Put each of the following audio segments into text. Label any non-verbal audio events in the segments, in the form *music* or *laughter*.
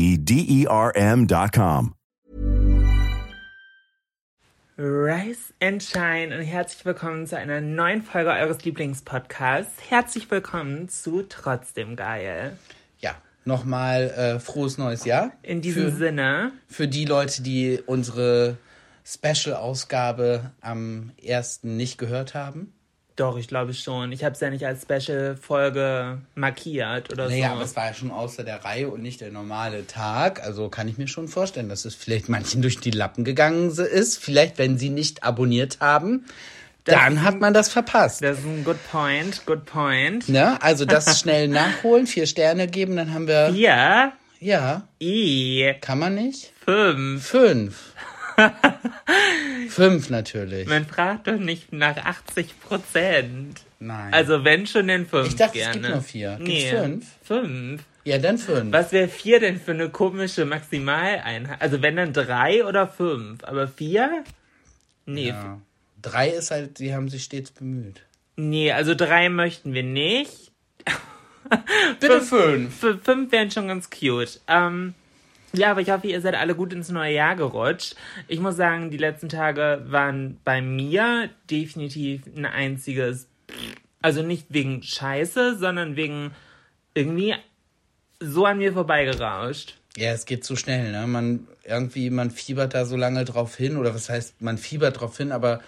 D E R M.com. Rise and Shine und herzlich willkommen zu einer neuen Folge eures Lieblingspodcasts. Herzlich willkommen zu Trotzdem Geil. Ja, nochmal äh, frohes neues Jahr. In diesem für, Sinne. Für die Leute, die unsere Special-Ausgabe am ersten nicht gehört haben. Doch, ich glaube schon. Ich habe es ja nicht als Special-Folge markiert oder naja, so. aber es war ja schon außer der Reihe und nicht der normale Tag. Also kann ich mir schon vorstellen, dass es vielleicht manchen durch die Lappen gegangen ist. Vielleicht, wenn sie nicht abonniert haben. Das dann hat man das verpasst. Das ist ein good point, good point. Ne? Also das *laughs* schnell nachholen, vier Sterne geben, dann haben wir. Vier? Ja. I. Kann man nicht? Fünf. Fünf. *laughs* Fünf natürlich. Man fragt doch nicht nach 80 Prozent. Nein. Also wenn schon den fünf Ich dachte, gerne. es gibt nur vier. Gibt's Nee, fünf? Fünf. Ja, dann fünf. Was wäre vier denn für eine komische Maximaleinheit? Also wenn dann drei oder fünf, aber vier? Nee, Ja. Drei ist halt, die haben sich stets bemüht. nee, also drei möchten wir nicht. Bitte fünf. F fünf wären schon ganz cute. Ähm, ja, aber ich hoffe, ihr seid alle gut ins neue Jahr gerutscht. Ich muss sagen, die letzten Tage waren bei mir definitiv ein einziges, also nicht wegen Scheiße, sondern wegen irgendwie so an mir vorbeigerauscht. Ja, es geht zu schnell, ne? Man irgendwie, man fiebert da so lange drauf hin, oder was heißt, man fiebert drauf hin, aber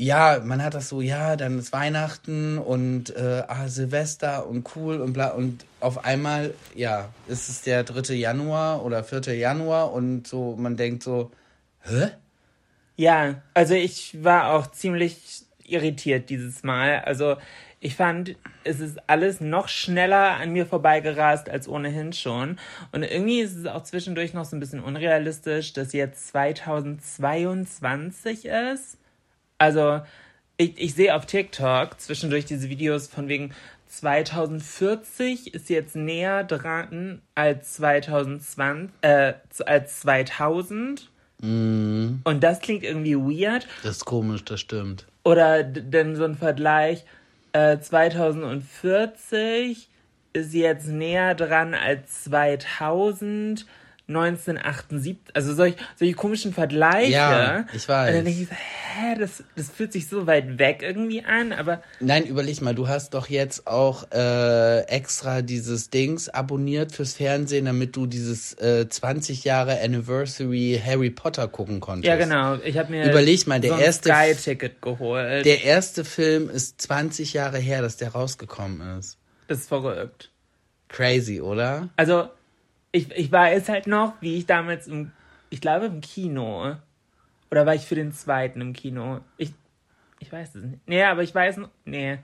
ja, man hat das so, ja, dann ist Weihnachten und äh, ah, Silvester und cool und bla und auf einmal, ja, ist es der 3. Januar oder 4. Januar und so, man denkt so, hä? Ja, also ich war auch ziemlich irritiert dieses Mal. Also ich fand, es ist alles noch schneller an mir vorbeigerast als ohnehin schon. Und irgendwie ist es auch zwischendurch noch so ein bisschen unrealistisch, dass jetzt 2022 ist. Also ich, ich sehe auf TikTok zwischendurch diese Videos von wegen 2040 ist jetzt näher dran als 2020, äh, als 2000. Und das klingt irgendwie weird. Das ist komisch, das stimmt. Oder denn so ein Vergleich, äh, 2040 ist jetzt näher dran als 2000, 1978, also solch, solche komischen Vergleiche. Ja, ich weiß. Und dann denke ich so, hä, das, das fühlt sich so weit weg irgendwie an, aber Nein, überleg mal, du hast doch jetzt auch äh, extra dieses Dings abonniert fürs Fernsehen, damit du dieses äh, 20 Jahre Anniversary Harry Potter gucken konntest. ja genau, ich habe mir Überleg mal, der so ein erste- Sky-Ticket geholt. Der erste Film ist 20 Jahre her, dass der rausgekommen ist. das ist verrückt. Crazy, oder? Also, ich, ich weiß halt noch, wie ich damals im, ich glaube im Kino, oder war ich für den zweiten im Kino? Ich, ich weiß es nicht. Nee, aber ich weiß, nee,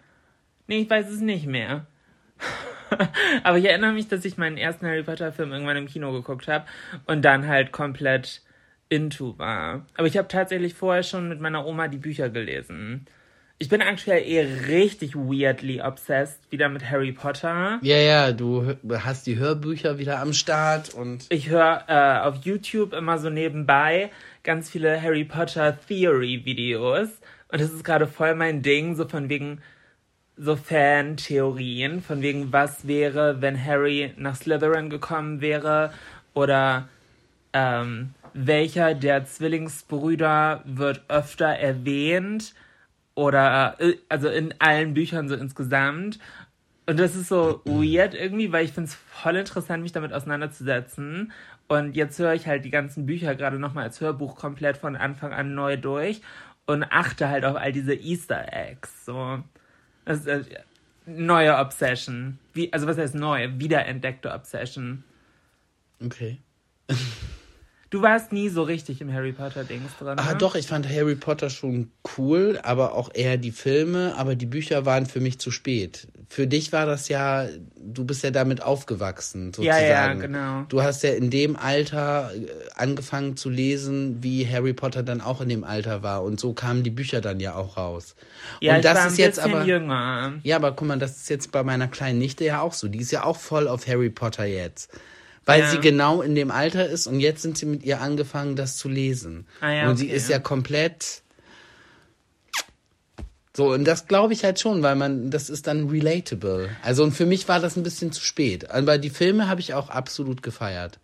nee, ich weiß es nicht mehr. *laughs* aber ich erinnere mich, dass ich meinen ersten Harry Potter Film irgendwann im Kino geguckt habe und dann halt komplett into war. Aber ich habe tatsächlich vorher schon mit meiner Oma die Bücher gelesen. Ich bin aktuell eher richtig weirdly obsessed wieder mit Harry Potter. Ja, ja, du hast die Hörbücher wieder am Start und Ich höre äh, auf YouTube immer so nebenbei ganz viele Harry Potter Theory Videos. Und das ist gerade voll mein Ding, so von wegen so Fan-Theorien, von wegen was wäre, wenn Harry nach Slytherin gekommen wäre oder ähm, welcher der Zwillingsbrüder wird öfter erwähnt oder äh, also in allen Büchern so insgesamt. Und das ist so weird irgendwie, weil ich finde es voll interessant, mich damit auseinanderzusetzen. Und jetzt höre ich halt die ganzen Bücher gerade nochmal als Hörbuch komplett von Anfang an neu durch und achte halt auf all diese Easter Eggs. So. Das ist äh, neue Obsession. Wie, also was heißt neu? Wiederentdeckte Obsession. okay. *laughs* Du warst nie so richtig im Harry Potter-Dings drin. Ah, ne? doch, ich fand Harry Potter schon cool, aber auch eher die Filme, aber die Bücher waren für mich zu spät. Für dich war das ja, du bist ja damit aufgewachsen, Ja, sozusagen. ja, genau. Du hast ja in dem Alter äh, angefangen zu lesen, wie Harry Potter dann auch in dem Alter war. Und so kamen die Bücher dann ja auch raus. ja, und das war ist ein jetzt bisschen aber. jünger. Ja, aber guck mal, das ist jetzt bei meiner kleinen Nichte ja auch so. Die ist ja auch voll auf Harry Potter jetzt. Weil Ja. sie genau in dem Alter ist und jetzt sind sie mit ihr angefangen, das zu lesen. Ah ja, und sie okay. ist ja komplett. So, und das glaube ich halt schon, weil man, das ist dann relatable. Also, und für mich war das ein bisschen zu spät. Aber die Filme habe ich auch absolut gefeiert.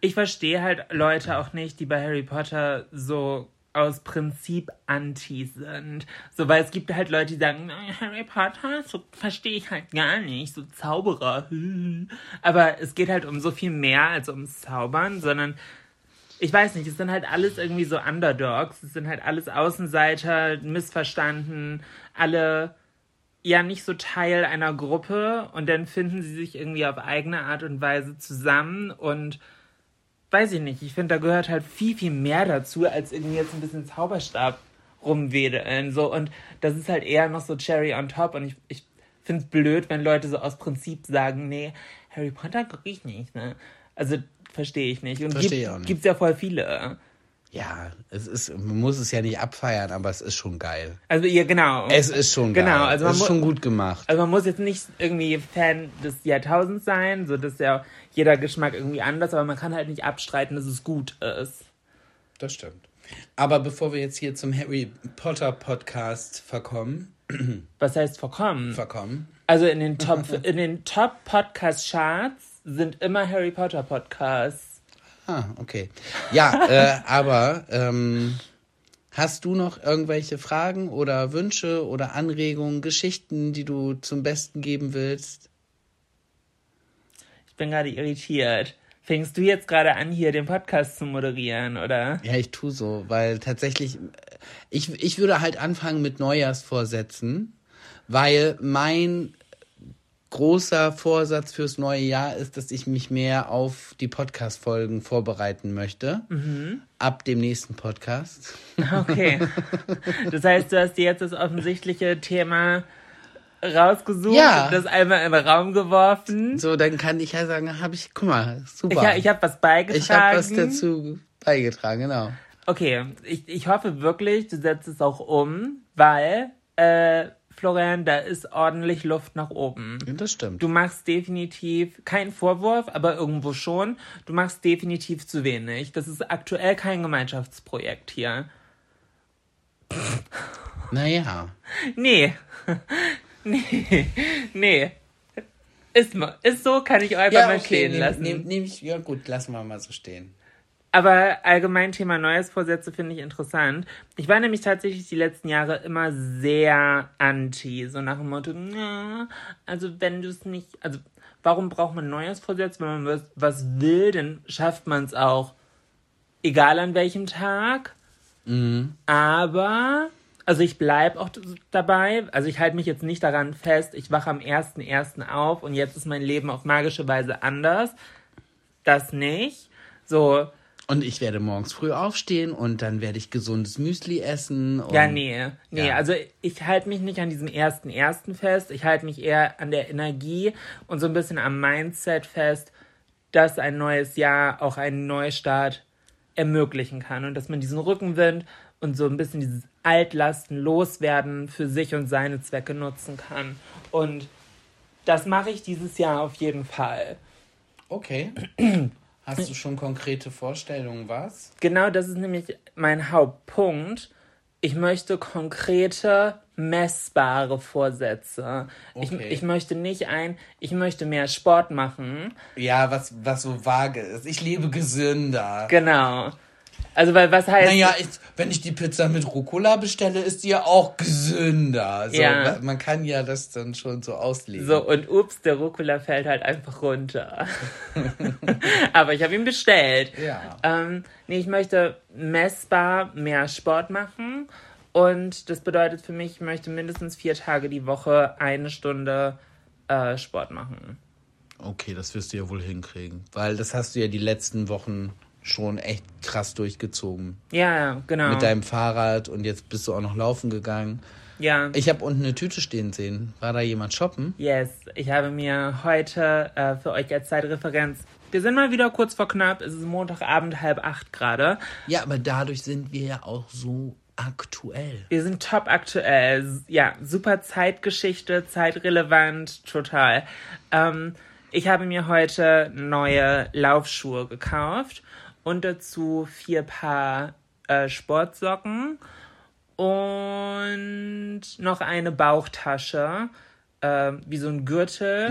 Ich verstehe halt Leute auch nicht, die bei Harry Potter so aus Prinzip anti sind. So, weil es gibt halt Leute, die sagen, "Na, Harry Potter, so verstehe ich halt gar nicht, so Zauberer. *laughs* Aber es geht halt um so viel mehr als ums Zaubern, sondern ich weiß nicht, es sind halt alles irgendwie so Underdogs, es sind halt alles Außenseiter, missverstanden, alle ja nicht so Teil einer Gruppe und dann finden sie sich irgendwie auf eigene Art und Weise zusammen und weiß ich nicht, ich finde, da gehört halt viel, viel mehr dazu, als irgendwie jetzt ein bisschen Zauberstab rumwedeln. So, und das ist halt eher noch so Cherry on top. Und ich, ich finde es blöd, wenn Leute so aus Prinzip sagen, nee, Harry Potter gucke ich nicht, ne? Also verstehe ich nicht. Und Verstehe gibt, auch nicht. gibt's ja voll viele. Ja, es ist, man muss es ja nicht abfeiern, aber es ist schon geil. Also ja, genau. Es ist schon geil. Genau, also man es ist schon gut gemacht. Also man muss jetzt nicht irgendwie Fan des Jahrtausends sein, so dass ja jeder Geschmack irgendwie anders, aber man kann halt nicht abstreiten, dass es gut ist. Das stimmt. Aber bevor wir jetzt hier zum Harry Potter Podcast verkommen, *clears throat* Was heißt verkommen? verkommen, Also in den Top, *laughs* in den Top Podcast Charts sind immer Harry Potter Podcasts. Ah, okay. Ja, äh, aber ähm, hast du noch irgendwelche Fragen oder Wünsche oder Anregungen, Geschichten, die du zum Besten geben willst? Ich bin gerade irritiert. Fängst du jetzt gerade an, hier den Podcast zu moderieren, oder? Ja, ich tu so, weil tatsächlich, äh, ich, ich würde halt anfangen mit Neujahrsvorsätzen, weil mein großer Vorsatz fürs neue Jahr ist, dass ich mich mehr auf die Podcast-Folgen vorbereiten möchte. Ab dem nächsten Podcast. *laughs* Okay. Das heißt, du hast dir jetzt das offensichtliche Thema rausgesucht Ja. das einmal in den Raum geworfen. So, dann kann ich ja sagen, habe ich, guck mal, Ich, super. ha- ich habe was beigetragen. Ich habe was dazu beigetragen, genau. Okay, ich, ich hoffe wirklich, du setzt es auch um, weil, äh, Florian, da ist ordentlich Luft nach oben. Das stimmt. Du machst definitiv, kein Vorwurf, aber irgendwo schon, du machst definitiv zu wenig. Das ist aktuell kein Gemeinschaftsprojekt hier. Naja. Nee. *laughs* nee. Nee. Ist, ist so, kann ich einfach mal stehen nehm, lassen. Nehm, nehm ich, ja gut, lassen wir mal so stehen. Aber allgemein Thema Neujahrsvorsätze finde ich interessant. Ich war nämlich tatsächlich die letzten Jahre immer sehr anti, so nach dem Motto, na, also wenn du es nicht, also warum braucht man Neujahrsvorsätze, wenn man was, was will, dann schafft man es auch, egal an welchem Tag. Aber, also ich bleibe auch dabei, also ich halte mich jetzt nicht daran fest, ich wache am 1.1. auf und jetzt ist mein Leben auf magische Weise anders. Das nicht. So, Und ich werde morgens früh aufstehen und dann werde ich gesundes Müsli essen. Ja, nee. Nee, Ja. also ich halte mich nicht an diesem ersten ersten fest. Ich halte mich eher an der Energie und so ein bisschen am Mindset fest, dass ein neues Jahr auch einen Neustart ermöglichen kann und dass man diesen Rückenwind und so ein bisschen dieses Altlasten loswerden, für sich und seine Zwecke nutzen kann. Und das mache ich dieses Jahr auf jeden Fall. Okay. *clears throat* Hast du schon konkrete Vorstellungen, was? Genau das ist nämlich mein Hauptpunkt. Ich möchte konkrete, messbare Vorsätze. Ich, Okay. ich möchte nicht ein, ich möchte mehr Sport machen. Ja, was, was so vage ist. Ich lebe gesünder. Genau. Also, weil was heißt. Naja, ich, wenn ich die Pizza mit Rucola bestelle, ist die ja auch gesünder. So, Ja. Man kann ja das dann schon so auslegen. So, und ups, der Rucola fällt halt einfach runter. *laughs* Aber ich habe ihn bestellt. Ja. Ähm, nee, ich möchte messbar mehr Sport machen. Und das bedeutet für mich, ich möchte mindestens vier Tage die Woche eine Stunde äh, Sport machen. Okay, das wirst du ja wohl hinkriegen. Weil das hast du ja die letzten Wochen schon echt krass durchgezogen. Ja, ja, genau. Mit deinem Fahrrad und jetzt bist du auch noch laufen gegangen. ja. Ich habe unten eine Tüte stehen sehen. War da jemand shoppen? Yes, ich habe mir heute äh, für euch als Zeitreferenz. Wir sind mal wieder kurz vor knapp. Es ist Montagabend, halb acht gerade. Ja, aber dadurch sind wir ja auch so aktuell. Wir sind top aktuell. Ja, super Zeitgeschichte, zeitrelevant, total. Ähm, ich habe mir heute neue Laufschuhe gekauft und dazu vier Paar äh, Sportsocken und noch eine Bauchtasche, äh, wie so ein Gürtel.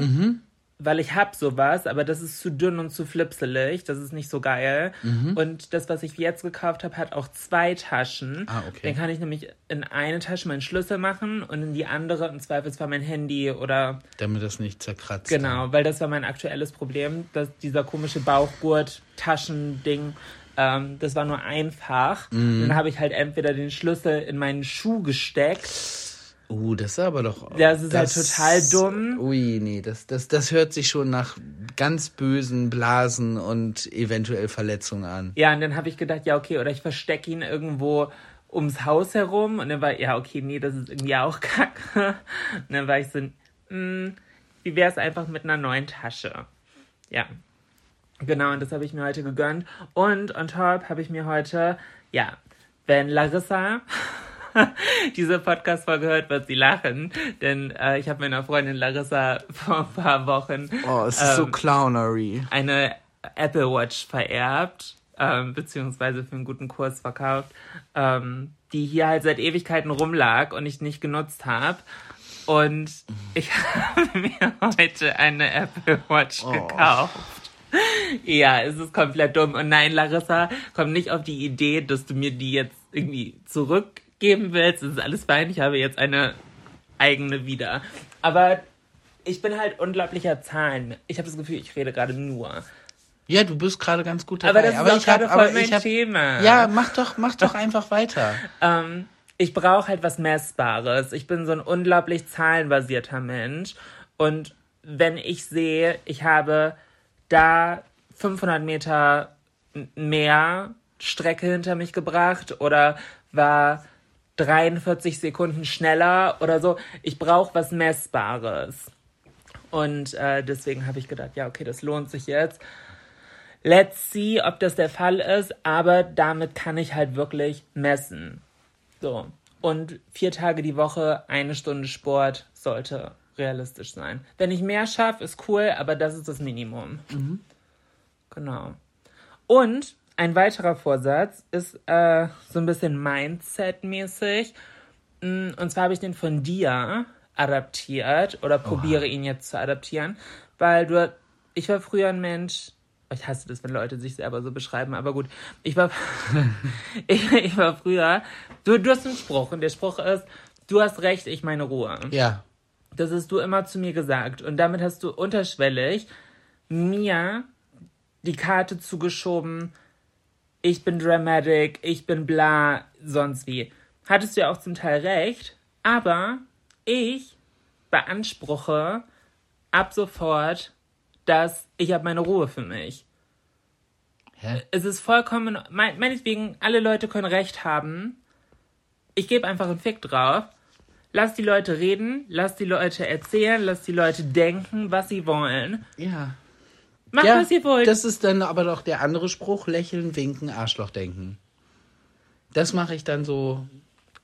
Weil ich hab sowas, aber das ist zu dünn und zu flipselig. Das ist nicht so geil. Und das, was ich jetzt gekauft habe, hat auch zwei Taschen. Ah, okay. Dann kann ich nämlich in eine Tasche meinen Schlüssel machen und in die andere im Zweifelsfall mein Handy oder Damit das nicht zerkratzt. Genau, weil das war mein aktuelles Problem, dass dieser komische Bauchgurt, Taschending, ähm, das war nur einfach. Mhm. Dann habe ich halt entweder den Schlüssel in meinen Schuh gesteckt. Uh, das ist aber doch. Das ist halt total dumm. Ui, nee, das, das, das hört sich schon nach ganz bösen Blasen und eventuell Verletzungen an. Ja, und dann habe ich gedacht, ja, okay, oder ich verstecke ihn irgendwo ums Haus herum. Und dann war, ja, okay, nee, das ist irgendwie auch *laughs* kacke. Und dann war ich so, mh, wie wäre es einfach mit einer neuen Tasche? Ja. Genau, und das habe ich mir heute gegönnt. Und on top habe ich mir heute, ja, wenn Larissa *laughs* diese Podcast-Folge hört, wird sie lachen. Denn äh, ich habe meiner Freundin Larissa *laughs* vor ein paar Wochen Oh, es ist so ähm, clownery. eine Apple Watch vererbt, ähm, beziehungsweise für einen guten Kurs verkauft, ähm, die hier halt seit Ewigkeiten rumlag und ich nicht genutzt habe. Und ich *laughs* habe mir heute eine Apple Watch gekauft. Ja, es ist komplett dumm. Und nein, Larissa, komm nicht auf die Idee, dass du mir die jetzt irgendwie zurückgeben willst. Ist alles fein. Ich habe jetzt eine eigene wieder. Aber ich bin halt unglaublicher Zahlen. Ich habe das Gefühl, ich rede gerade nur. Ja, du bist gerade ganz gut Aber dabei. das ist hab- gerade aber voll mein ich hab- Thema. Ja, mach doch, mach doch einfach *laughs* weiter. Ähm, ich brauche halt was Messbares. Ich bin so ein unglaublich zahlenbasierter Mensch. Und wenn ich sehe, ich habe da 500 Meter mehr Strecke hinter mich gebracht oder war 43 Sekunden schneller oder so. Ich brauche was Messbares. Und äh, deswegen habe ich gedacht, ja, okay, das lohnt sich jetzt. Let's see, ob das der Fall ist, aber damit kann ich halt wirklich messen. So. Und vier Tage die Woche, eine Stunde Sport sollte realistisch sein. Wenn ich mehr schaffe, ist cool, aber das ist das Minimum. Genau. Und ein weiterer Vorsatz ist äh, so ein bisschen Mindset-mäßig. Mm, Und zwar habe ich den von dir adaptiert oder probiere ihn jetzt zu adaptieren, weil du, ich war früher ein Mensch, ich hasse das, wenn Leute sich selber so beschreiben, aber gut, ich war, *laughs* ich, ich war früher, du, du hast einen Spruch und der Spruch ist, du hast recht, ich meine Ruhe. Ja. Das hast du immer zu mir gesagt. Und damit hast du unterschwellig mir die Karte zugeschoben, ich bin dramatic, ich bin bla, sonst wie. Hattest du ja auch zum Teil recht, aber ich beanspruche ab sofort, dass ich habe meine Ruhe für mich. Hä? Es ist vollkommen, mein, meinetwegen, alle Leute können recht haben. Ich gebe einfach einen Fick drauf. Lass die Leute reden, lass die Leute erzählen, lass die Leute denken, was sie wollen. Ja. Macht, ja, was ihr wollt. das ist dann aber doch der andere Spruch, lächeln, winken, Arschloch denken. Das mache ich dann so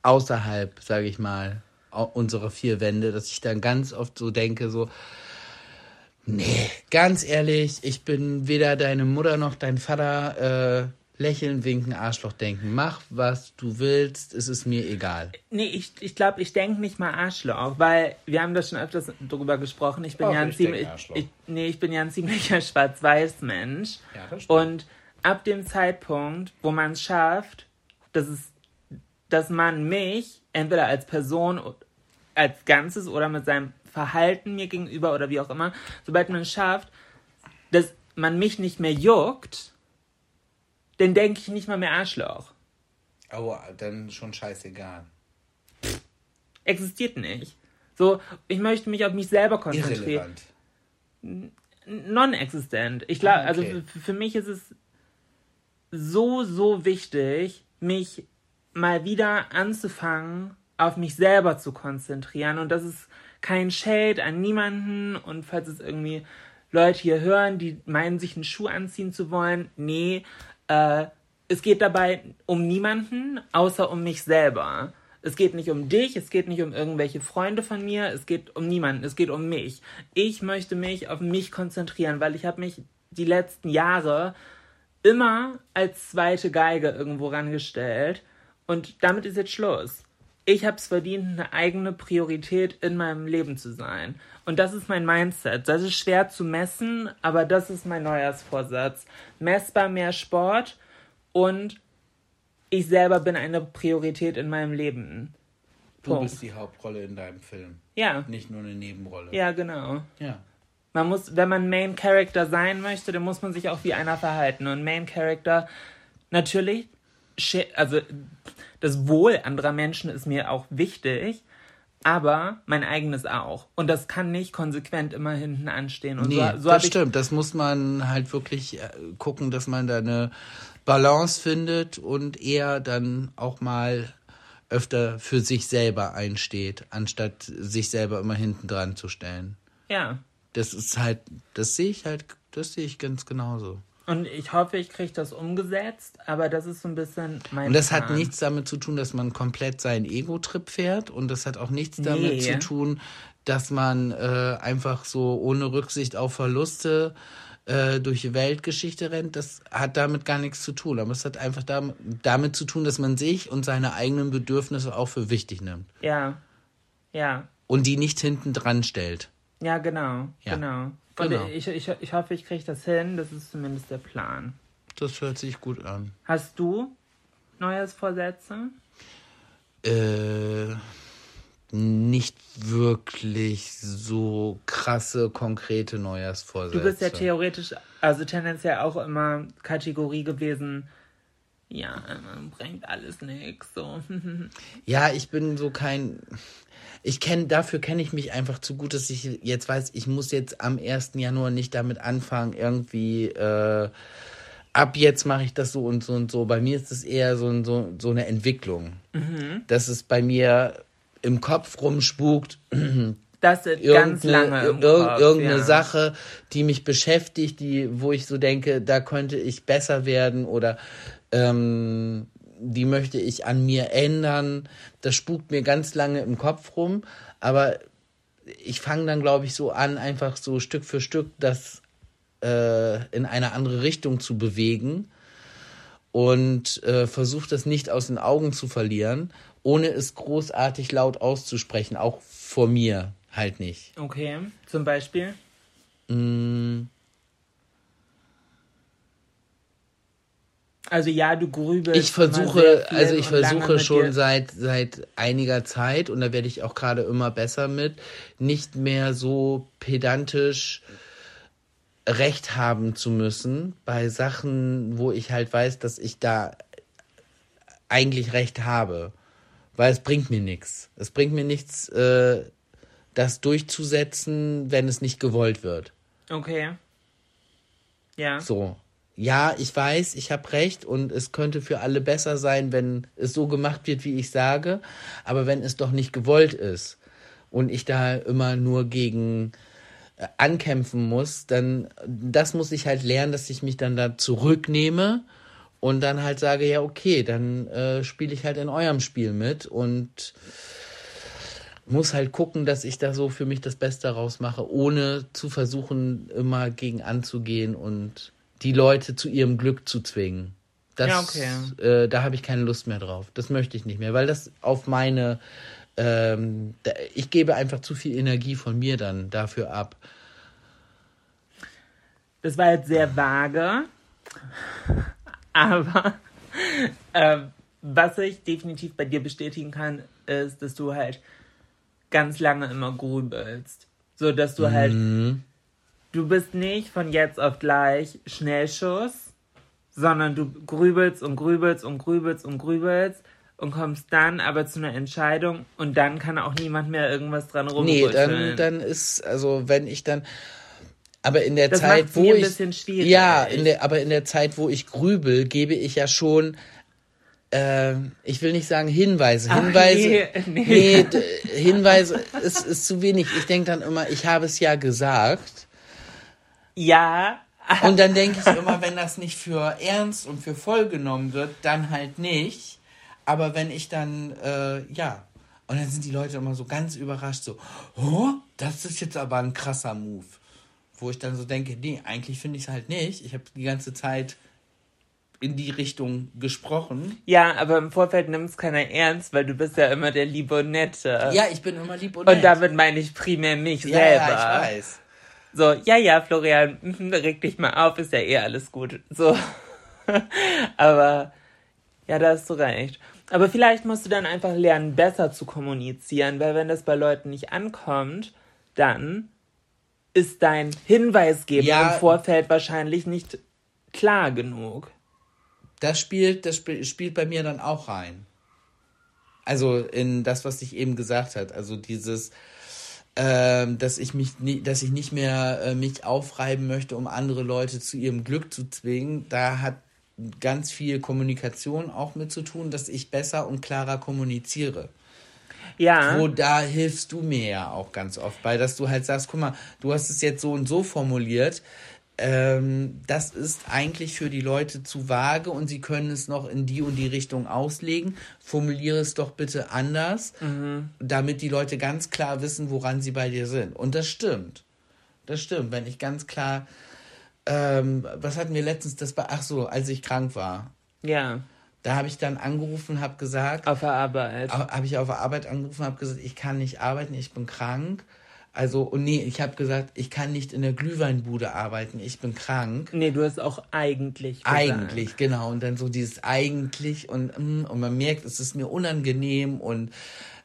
außerhalb, sage ich mal, unserer vier Wände, dass ich dann ganz oft so denke, so, nee, ganz ehrlich, ich bin weder deine Mutter noch dein Vater, äh, lächeln, winken, Arschloch denken. Mach, was du willst, es ist mir egal. Nee, ich, ich glaube, ich denke nicht mal Arschloch, weil wir haben das schon öfters drüber gesprochen. Ich bin Och, ja ein ziemlich, ich, nee, ich bin ja ein ziemlicher Schwarz-Weiß-Mensch. Ja, das stimmt. Und ab dem Zeitpunkt, wo man es schafft, dass es, dass man mich entweder als Person als Ganzes oder mit seinem Verhalten mir gegenüber oder wie auch immer, sobald man es schafft, dass man mich nicht mehr juckt, dann denke ich nicht mal mehr Arschloch. Oh, dann schon scheißegal. Existiert nicht. So, ich möchte mich auf mich selber konzentrieren. Irrelevant. Non-existent. Ich glaube, Ah, also okay. für, für mich ist es so, so wichtig, mich mal wieder anzufangen, auf mich selber zu konzentrieren. Und das ist kein Shade an niemanden. Und falls es irgendwie Leute hier hören, die meinen, sich einen Schuh anziehen zu wollen, nee, äh, es geht dabei um niemanden, außer um mich selber. Es geht nicht um dich, es geht nicht um irgendwelche Freunde von mir, es geht um niemanden, es geht um mich. Ich möchte mich auf mich konzentrieren, weil ich habe mich die letzten Jahre immer als zweite Geige irgendwo rangestellt und damit ist jetzt Schluss. Ich habe es verdient, eine eigene Priorität in meinem Leben zu sein. Und das ist mein Mindset. Das ist schwer zu messen, aber das ist mein Neujahrsvorsatz. Messbar mehr Sport und ich selber bin eine Priorität in meinem Leben. Du Punkt. bist die Hauptrolle in deinem Film. Ja, Nicht nur eine Nebenrolle. ja, genau. Ja. Man muss, wenn man Main Character sein möchte, dann muss man sich auch wie einer verhalten. Und Main Character, natürlich, also das Wohl anderer Menschen ist mir auch wichtig, aber mein eigenes auch. Und das kann nicht konsequent immer hinten anstehen. Und Nee, so, so das stimmt. Das muss man halt wirklich äh, gucken, dass man da eine Balance findet und eher dann auch mal öfter für sich selber einsteht, anstatt sich selber immer hinten dran zu stellen. Ja. Das ist halt, das sehe ich halt, das sehe ich ganz genauso. Und ich hoffe, ich kriege das umgesetzt, aber das ist so ein bisschen mein Und das hat Plan. nichts damit zu tun, dass man komplett seinen Ego-Trip fährt. Und das hat auch nichts damit Nee. zu tun, dass man äh, einfach so ohne Rücksicht auf Verluste äh, durch die Weltgeschichte rennt. Das hat damit gar nichts zu tun. Aber es hat einfach damit, damit zu tun, dass man sich und seine eigenen Bedürfnisse auch für wichtig nimmt. Ja. Ja. Und die nicht hinten dran stellt. Ja, genau. Ja. Genau. Genau. ich, ich, ich hoffe, ich kriege das hin. Das ist zumindest der Plan. Das hört sich gut an. Hast du Neujahrsvorsätze? Äh, nicht wirklich so krasse, konkrete Neujahrsvorsätze. Du bist ja theoretisch, also tendenziell auch immer Kategorie gewesen. Ja, man bringt alles nix. So. *laughs* Ja, ich bin so kein. Ich kenne, dafür kenne ich mich einfach zu gut, dass ich jetzt weiß, ich muss jetzt am 1. Januar nicht damit anfangen, irgendwie, äh, ab jetzt mache ich das so und so und so. Bei mir ist es eher so, ein- so, so eine Entwicklung. Dass es bei mir im Kopf rumspukt, *clears throat* Das ist ganz lange im ir- Kopf, irgendeine ja. Sache, die mich beschäftigt, die, wo ich so denke, da könnte ich besser werden oder ähm, die möchte ich an mir ändern. Das spukt mir ganz lange im Kopf rum, aber ich fange dann, glaube ich, so an, einfach so Stück für Stück das äh, in eine andere Richtung zu bewegen und äh, versuche das nicht aus den Augen zu verlieren, ohne es großartig laut auszusprechen, auch vor mir halt nicht. Okay, zum Beispiel. Mm, Also ja, du grübelst. Ich versuche, also ich versuche schon seit seit einiger Zeit und da werde ich auch gerade immer besser mit, nicht mehr so pedantisch Recht haben zu müssen bei Sachen, wo ich halt weiß, dass ich da eigentlich Recht habe, weil es bringt mir nichts. Es bringt mir nichts, äh, das durchzusetzen, wenn es nicht gewollt wird. Okay. Ja. So. Ja, ich weiß, ich habe recht und es könnte für alle besser sein, wenn es so gemacht wird, wie ich sage. Aber wenn es doch nicht gewollt ist und ich da immer nur gegen äh, ankämpfen muss, dann das muss ich halt lernen, dass ich mich dann da zurücknehme und dann halt sage, ja, okay, dann äh, spiele ich halt in eurem Spiel mit und muss halt gucken, dass ich da so für mich das Beste daraus mache, ohne zu versuchen, immer gegen anzugehen und die Leute zu ihrem Glück zu zwingen. Das, Ja, okay. äh, da habe ich keine Lust mehr drauf. Das möchte ich nicht mehr, weil das auf meine, ähm, da, ich gebe einfach zu viel Energie von mir dann dafür ab. Das war jetzt sehr vage, aber ähm, was ich definitiv bei dir bestätigen kann, ist, dass du halt ganz lange immer grübelst. So dass du halt, du bist nicht von jetzt auf gleich Schnellschuss, sondern du grübelst und grübelst und grübelst und grübelst und kommst dann aber zu einer Entscheidung und dann kann auch niemand mehr irgendwas dran Nee, rumrütteln. dann, dann ist, also wenn ich dann, aber in der Das Zeit, wo mir ein ich, bisschen schwierig. ja, in der, aber in der Zeit, wo ich grübel, gebe ich ja schon, äh, ich will nicht sagen Hinweise, Ach, Hinweise, nee, *laughs* nee. nee, d- Hinweise ist, ist zu wenig. Ich denke dann immer, ich habe es ja gesagt. Ja, Und dann denke ich immer, wenn das nicht für ernst und für voll genommen wird, dann halt nicht. Aber wenn ich dann, äh, ja, und dann sind die Leute immer so ganz überrascht, so, oh, das ist jetzt aber ein krasser Move. Wo ich dann so denke, nee, eigentlich finde ich es halt nicht. Ich habe die ganze Zeit in die Richtung gesprochen. Ja, aber im Vorfeld nimmt es keiner ernst, weil du bist ja immer der Liebe und Nette. Ja, ich bin immer lieb und und nett. damit meine ich primär mich ja, selber. ja, ich weiß. So, ja, ja, Florian, *laughs* reg dich mal auf, ist ja eh alles gut. So. *laughs* aber ja, da hast du recht. Aber vielleicht musst du dann einfach lernen, besser zu kommunizieren, weil wenn das bei Leuten nicht ankommt, dann ist dein Hinweisgeber Ja. im Vorfeld wahrscheinlich nicht klar genug. Das spielt, das spielt, spielt bei mir dann auch rein. Also in das, was ich eben gesagt hat. Also dieses, ähm, dass ich mich, nie, dass ich nicht mehr äh, mich aufreiben möchte, um andere Leute zu ihrem Glück zu zwingen. Da hat ganz viel Kommunikation auch mit zu tun, dass ich besser und klarer kommuniziere. Ja. Wo da hilfst du mir ja auch ganz oft bei, dass du halt sagst, guck mal, du hast es jetzt so und so formuliert. Ähm, das ist eigentlich für die Leute zu vage und sie können es noch in die und die Richtung auslegen. Formuliere es doch bitte anders, damit die Leute ganz klar wissen, woran sie bei dir sind. Und das stimmt. Das stimmt. Wenn ich ganz klar, ähm, was hatten wir letztens, das war, ach so, als ich krank war. ja. Da habe ich dann angerufen, habe gesagt, Auf der Arbeit. habe ich auf der Arbeit angerufen, habe gesagt, ich kann nicht arbeiten, ich bin krank. Also, und nee, ich habe gesagt, ich kann nicht in der Glühweinbude arbeiten, ich bin krank. Nee, du hast auch eigentlich gesagt. Eigentlich, genau. Und dann so dieses eigentlich und, mm, und man merkt, es ist mir unangenehm und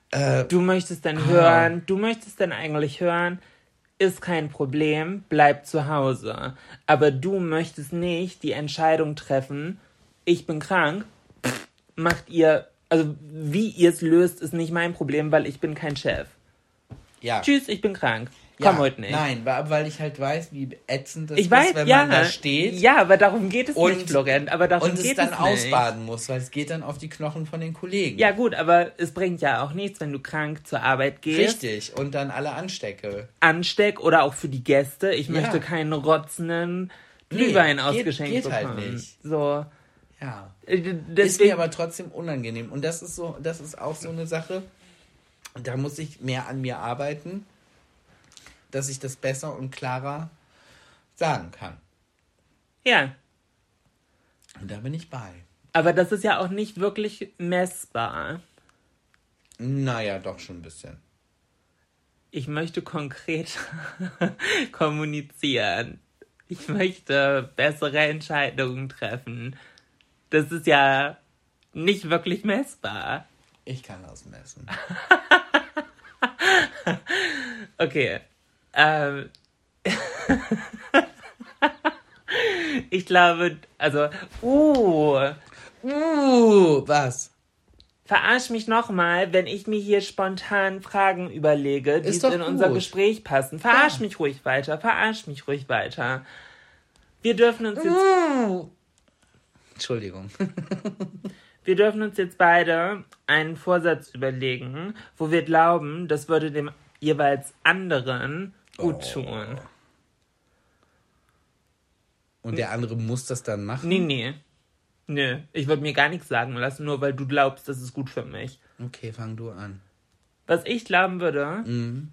äh, Du möchtest dann Ah. hören, du möchtest dann eigentlich hören, ist kein Problem, bleib zu Hause. Aber du möchtest nicht die Entscheidung treffen, ich bin krank, macht ihr, also wie ihr es löst, ist nicht mein Problem, weil ich bin kein Chef. Ja. Tschüss, ich bin krank. Ja, Komm heute nicht. Nein, weil ich halt weiß, wie ätzend das Ich ist, weiß, wenn ja. man da steht Ja, aber darum geht es Und- nicht, Florian. Aber darum und es geht dann es ausbaden muss, weil es geht dann auf die Knochen von den Kollegen. Ja, gut, aber es bringt ja auch nichts, wenn du krank zur Arbeit gehst. Richtig. Und dann alle anstecke. ansteck oder auch für die Gäste. Ich Ja. möchte keinen rotzenden Nee, Glühwein geht- ausgeschenkt geht halt bekommen. nicht. So. Ja. äh, d- ist mir Deswegen, aber trotzdem unangenehm. Und das ist so, das ist auch so eine Sache. Da muss ich mehr an mir arbeiten, dass ich das besser und klarer sagen kann. ja. Und da bin ich bei. Aber das ist ja auch nicht wirklich messbar. Naja, doch schon ein bisschen. Ich möchte konkret *laughs* kommunizieren. Ich möchte bessere Entscheidungen treffen. Das ist ja nicht wirklich messbar. Ich kann das messen. *laughs* *laughs* Okay. Ähm. *laughs* ich glaube, also, uh, Uh, was? verarsch mich nochmal, wenn ich mir hier spontan Fragen überlege, die in unser gut. Gespräch passen. Verarsch Ja. mich ruhig weiter, verarsch mich ruhig weiter. Wir dürfen uns jetzt, Uh. Entschuldigung. *laughs* wir dürfen uns jetzt beide einen Vorsatz überlegen, wo wir glauben, das würde dem jeweils anderen gut Oh. tun. Und der andere muss das dann machen? Nee, nee. Nö, ich würde mir gar nichts sagen lassen, nur weil du glaubst, das ist gut für mich. Okay, fang du an. Was ich glauben würde, Mhm.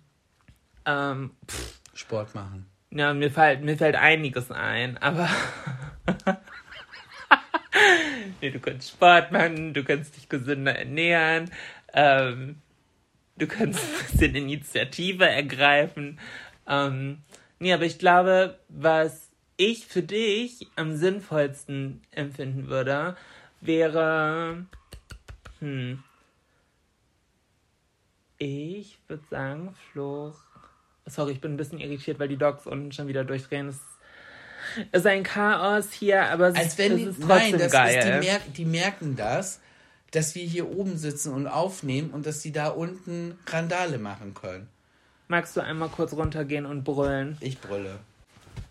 ähm, pff, Sport machen. ja, mir fällt, mir fällt einiges ein, aber. *laughs* nee, du kannst Sport machen, du kannst dich gesünder ernähren, ähm, du kannst *laughs* ein bisschen Initiative ergreifen. Ähm, nee, aber ich glaube, was ich für dich am sinnvollsten empfinden würde, wäre. Hm. Ich würde sagen, Flor. Sorry, ich bin ein bisschen irritiert, weil die Dogs unten schon wieder durchdrehen. Es ist ein Chaos hier, aber es, Als ist, wenn die, ist trotzdem nein, das geil. ist, die, mer die merken das, dass wir hier oben sitzen und aufnehmen und dass sie da unten Randale machen können. Magst du einmal kurz runtergehen und brüllen? Ich brülle.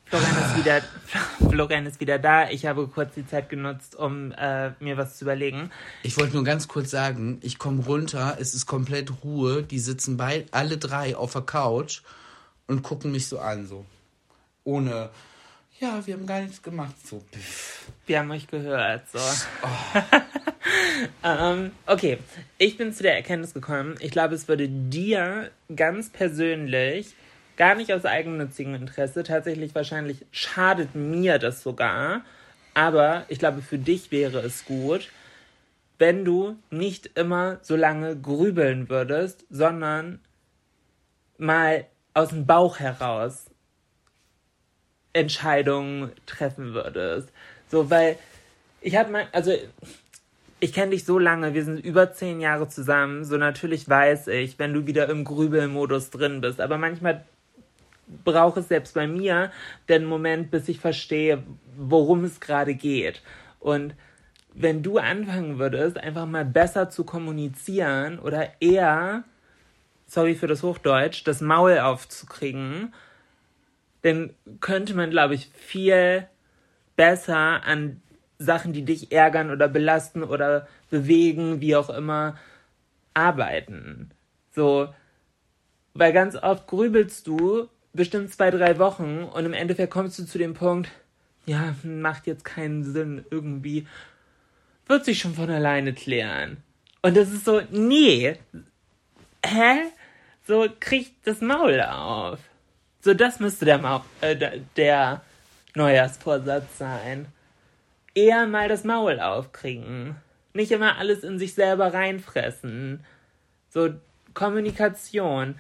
Florian ist wieder, *laughs* Florian ist wieder da. Ich habe kurz die Zeit genutzt, um äh, mir was zu überlegen. Ich wollte nur ganz kurz sagen, ich komme runter, es ist komplett Ruhe, die sitzen bei, alle drei auf der Couch und gucken mich so an, so. Ohne, ja, wir haben gar nichts gemacht, so. Pff. Wir haben euch gehört. So. *laughs* ähm, okay, ich bin zu der Erkenntnis gekommen, ich glaube, es würde dir ganz persönlich, gar nicht aus eigennützigem Interesse, tatsächlich wahrscheinlich schadet mir das sogar, aber ich glaube, für dich wäre es gut, wenn du nicht immer so lange grübeln würdest, sondern mal aus dem Bauch heraus Entscheidungen treffen würdest. So, weil ich hatte mal, also ich kenne dich so lange, wir sind über zehn Jahre zusammen, so natürlich weiß ich, wenn du wieder im Grübelmodus drin bist, aber manchmal braucht es selbst bei mir den Moment, bis ich verstehe, worum es gerade geht. Und wenn du anfangen würdest, einfach mal besser zu kommunizieren oder eher, sorry für das Hochdeutsch, das Maul aufzukriegen, dann könnte man, glaube ich, viel besser an Sachen, die dich ärgern oder belasten oder bewegen, wie auch immer, arbeiten. So, weil ganz oft grübelst du bestimmt zwei, drei Wochen und im Endeffekt kommst du zu dem Punkt, ja, macht jetzt keinen Sinn irgendwie, wird sich schon von alleine klären. Und das ist so, nee, hä? So, krieg das Maul auf. So, das müsste der, Mau äh, der- Neujahrsvorsatz sein. Eher mal das Maul aufkriegen. Nicht immer alles in sich selber reinfressen. So, Kommunikation.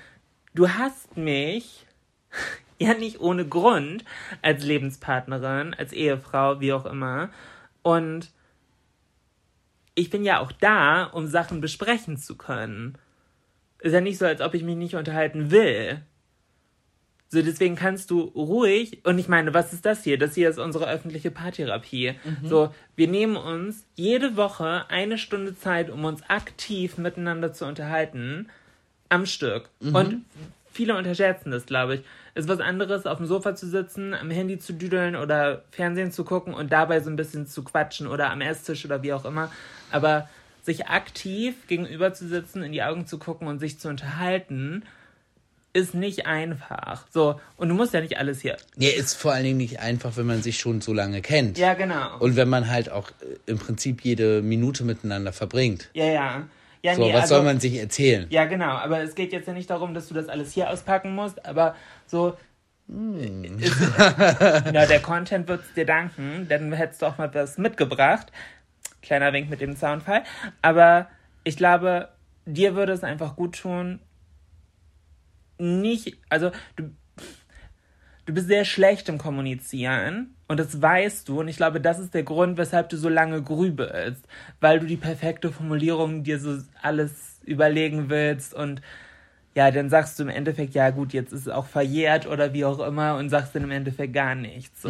Du hast mich *laughs* ja nicht ohne Grund als Lebenspartnerin, als Ehefrau, wie auch immer. Und ich bin ja auch da, um Sachen besprechen zu können. Ist ja nicht so, als ob ich mich nicht unterhalten will. So, deswegen kannst du ruhig, und ich meine, was ist das hier? Das hier ist unsere öffentliche Paartherapie. So, wir nehmen uns jede Woche eine Stunde Zeit, um uns aktiv miteinander zu unterhalten, am Stück. Und viele unterschätzen das, glaube ich. Ist was anderes, auf dem Sofa zu sitzen, am Handy zu düdeln oder Fernsehen zu gucken und dabei so ein bisschen zu quatschen oder am Esstisch oder wie auch immer. Aber sich aktiv gegenüber zu sitzen, in die Augen zu gucken und sich zu unterhalten, ist nicht einfach. So, und du musst ja nicht alles hier. Ja, ist vor allen Dingen nicht einfach, wenn man sich schon so lange kennt. Ja, genau. Und wenn man halt auch äh, im Prinzip jede Minute miteinander verbringt. ja, ja. Ja, So, nee, was also, soll man sich erzählen? Ja, genau. Aber es geht jetzt ja nicht darum, dass du das alles hier auspacken musst, aber so. Hm. Ist, *laughs* ja, der Content wird es dir danken, denn du hättest doch mal was mitgebracht. Kleiner Wink mit dem Soundfall. Aber ich glaube, dir würde es einfach gut tun, nicht, also du, du bist sehr schlecht im Kommunizieren und das weißt du und ich glaube, das ist der Grund, weshalb du so lange grübelst, weil du die perfekte Formulierung dir so alles überlegen willst und ja, dann sagst du im Endeffekt, ja gut, jetzt ist es auch verjährt oder wie auch immer und sagst dann im Endeffekt gar nichts. So.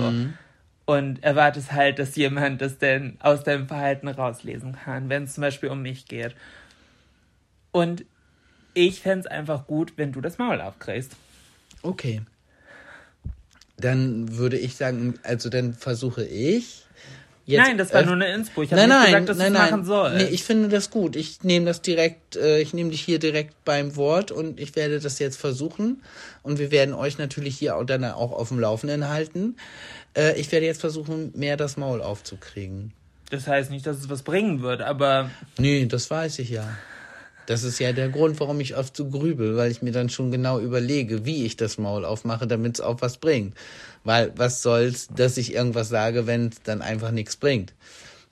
Und erwartest halt, dass jemand das denn aus deinem Verhalten rauslesen kann, wenn es zum Beispiel um mich geht. Und ich fände es einfach gut, wenn du das Maul aufkriegst. Okay. Dann würde ich sagen, also dann versuche ich. Jetzt nein, das war nur eine Inspo. Ich habe Nein, nicht nein, gesagt, dass nein, du es machen sollst. Nee, ich finde das gut. Ich nehme das direkt, äh, ich nehme dich hier direkt beim Wort und ich werde das jetzt versuchen. Und wir werden euch natürlich hier auch dann auch auf dem Laufenden halten. Äh, ich werde jetzt versuchen, mehr das Maul aufzukriegen. Das heißt nicht, dass es was bringen wird, aber. Nee, das weiß ich ja. Das ist ja der Grund, warum ich oft so grübel, weil ich mir dann schon genau überlege, wie ich das Maul aufmache, damit es auch was bringt. Weil was soll's, dass ich irgendwas sage, wenn es dann einfach nichts bringt.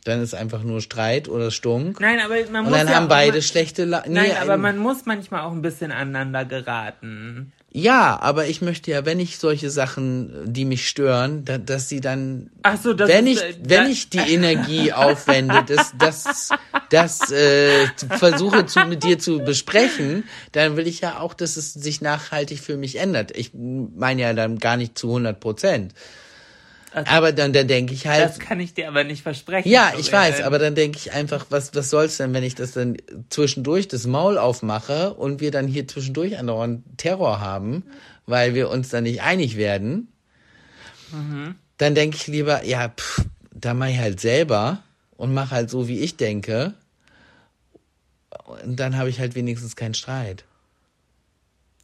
Dann ist einfach nur Streit oder Stunk. Nein, aber man Und muss dann ja haben beide schlechte La Nein, nee, aber ähm, man muss manchmal auch ein bisschen aneinander geraten. Ja, aber ich möchte ja, wenn ich solche Sachen, die mich stören, da, dass sie dann, Ach so, das wenn ist, ich, äh, wenn ich die Energie aufwende, das, das, das äh, versuche zu, mit dir zu besprechen, dann will ich ja auch, dass es sich nachhaltig für mich ändert. Ich meine ja dann gar nicht zu 100 Prozent. Aber dann, dann denke ich halt, Das kann ich dir aber nicht versprechen. ja, ich weiß, aber dann denke ich einfach, was, was soll's denn, wenn ich das dann zwischendurch das Maul aufmache und wir dann hier zwischendurch andauernd Terror haben, weil wir uns dann nicht einig werden, dann denke ich lieber, ja, pff, da mache ich halt selber und mache halt so, wie ich denke. Und dann habe ich halt wenigstens keinen Streit.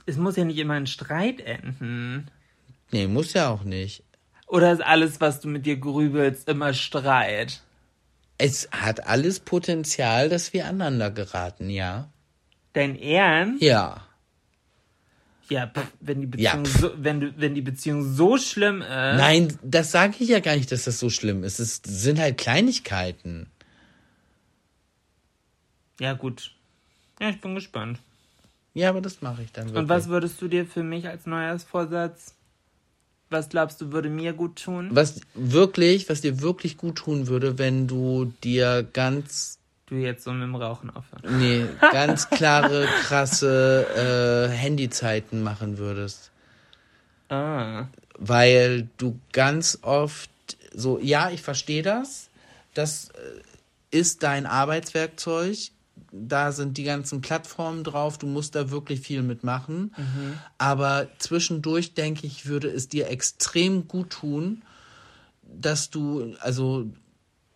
Es muss ja nicht immer in Streit enden. Nee, muss ja auch nicht. Oder ist alles, was du mit dir grübelst, immer Streit? Es hat alles Potenzial, dass wir aneinander geraten, ja. Dein Ernst? Ja. Ja, pff, wenn die Ja, Beziehung, pff. so, wenn, du, wenn die Beziehung so schlimm ist. Nein, das sage ich ja gar nicht, dass das so schlimm ist. Es sind halt Kleinigkeiten. Ja, gut. Ja, ich bin gespannt. Ja, aber das mache ich dann wirklich. Und was würdest du dir für mich als Neujahrsvorsatz? Was glaubst du, würde mir gut tun? was wirklich, was dir wirklich gut tun würde, wenn du dir ganz, Du jetzt so mit dem Rauchen aufhören. nee, *laughs* ganz klare, krasse äh, Handyzeiten machen würdest. Ah. Weil du ganz oft so, ja, ich verstehe das. Das äh, ist dein Arbeitswerkzeug. Da sind die ganzen Plattformen drauf. Du musst da wirklich viel mitmachen. Aber zwischendurch, denke ich, würde es dir extrem gut tun, dass du, also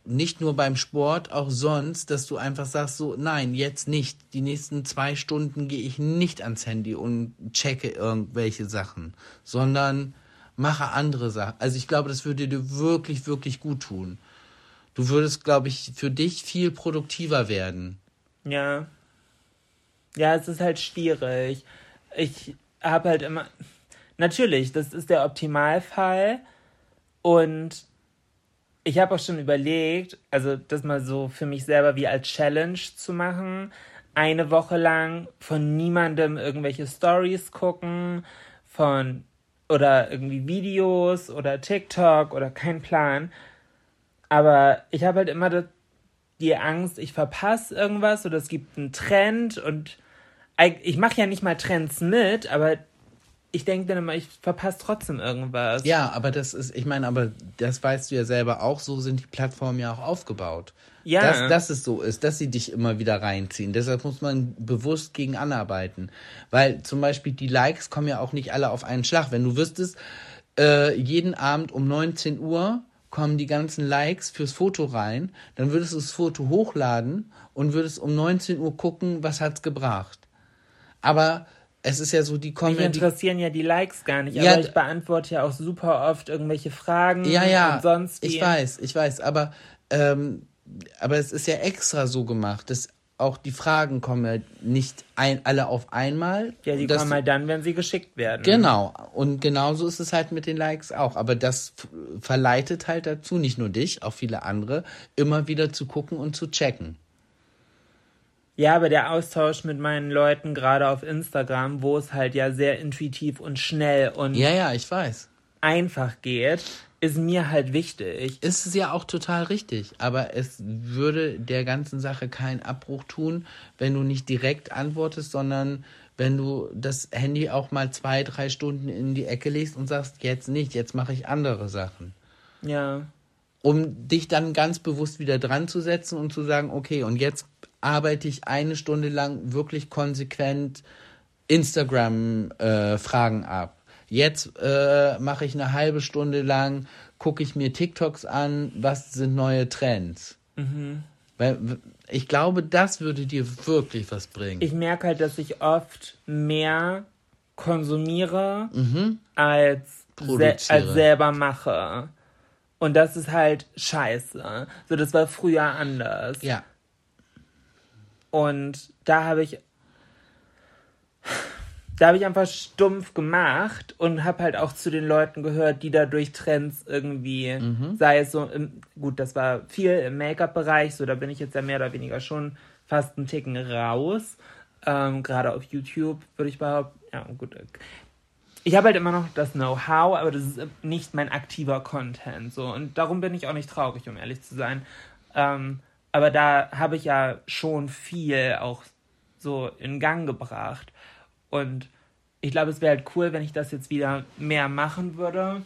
nicht nur beim Sport, auch sonst, dass du einfach sagst, so, nein, jetzt nicht. Die nächsten zwei Stunden gehe ich nicht ans Handy und checke irgendwelche Sachen, sondern mache andere Sachen. Also ich glaube, das würde dir wirklich, wirklich gut tun. Du würdest, glaube ich, für dich viel produktiver werden. Ja. Ja, es ist halt schwierig. Ich habe halt immer. Natürlich, das ist der Optimalfall. Und ich habe auch schon überlegt, also das mal so für mich selber wie als Challenge zu machen. Eine Woche lang von niemandem irgendwelche Stories gucken, von oder irgendwie Videos oder TikTok oder kein Plan. Aber ich habe halt immer das, die Angst, ich verpasse irgendwas oder es gibt einen Trend und ich mache ja nicht mal Trends mit, aber ich denke dann immer, ich verpasse trotzdem irgendwas. Ja, aber das ist, ich meine, aber das weißt du ja selber auch, so sind die Plattformen ja auch aufgebaut. Ja. Dass, dass es so ist, dass sie dich immer wieder reinziehen. Deshalb muss man bewusst gegen anarbeiten. Weil zum Beispiel die Likes kommen ja auch nicht alle auf einen Schlag. Wenn du wüsstest, äh, jeden Abend um 19 Uhr kommen die ganzen Likes fürs Foto rein, dann würdest du das Foto hochladen und würdest um 19 Uhr gucken, was hat's gebracht. Aber es ist ja so, die kommen Mich interessieren ja die Likes gar nicht, Ja, aber ich beantworte ja auch super oft irgendwelche Fragen Ja, ja, und sonst ich weiß, ich weiß, aber, ähm, aber es ist ja extra so gemacht, dass auch die Fragen kommen ja nicht ein, alle auf einmal. Ja, die kommen halt dann, wenn sie geschickt werden. Genau, und genauso ist es halt mit den Likes auch. Aber das verleitet halt dazu, nicht nur dich, auch viele andere, immer wieder zu gucken und zu checken. Ja, aber der Austausch mit meinen Leuten, gerade auf Instagram, wo es halt ja sehr intuitiv und schnell und Ja, ja, ich weiß. einfach geht, ist mir halt wichtig. Ist es ja auch total richtig, aber es würde der ganzen Sache keinen Abbruch tun, wenn du nicht direkt antwortest, sondern wenn du das Handy auch mal zwei, drei Stunden in die Ecke legst und sagst, jetzt nicht, jetzt mache ich andere Sachen. Ja. Um dich dann ganz bewusst wieder dran zu setzen und zu sagen, okay, und jetzt arbeite ich eine Stunde lang wirklich konsequent Instagram-Fragen ab. Jetzt äh, mache ich eine halbe Stunde lang, gucke ich mir TikToks an, was sind neue Trends. Weil w- ich glaube, das würde dir wirklich was bringen. Ich merke halt, dass ich oft mehr konsumiere als, se Mhm. Als selber mache. Und das ist halt scheiße. So, das war früher anders. Ja. Und da habe ich da habe ich einfach stumpf gemacht und habe halt auch zu den Leuten gehört, die da durch Trends irgendwie, Mhm. sei es so, im, gut, das war viel im Make-up-Bereich, so da bin ich jetzt ja mehr oder weniger schon fast einen Ticken raus. Ähm, Gerade auf YouTube würde ich behaupten, ja gut. Ich habe halt immer noch das Know-how, aber das ist nicht mein aktiver Content. So. Und darum bin ich auch nicht traurig, um ehrlich zu sein. Ähm, aber da habe ich ja schon viel auch so in Gang gebracht. Und ich glaube, es wäre halt cool, wenn ich das jetzt wieder mehr machen würde.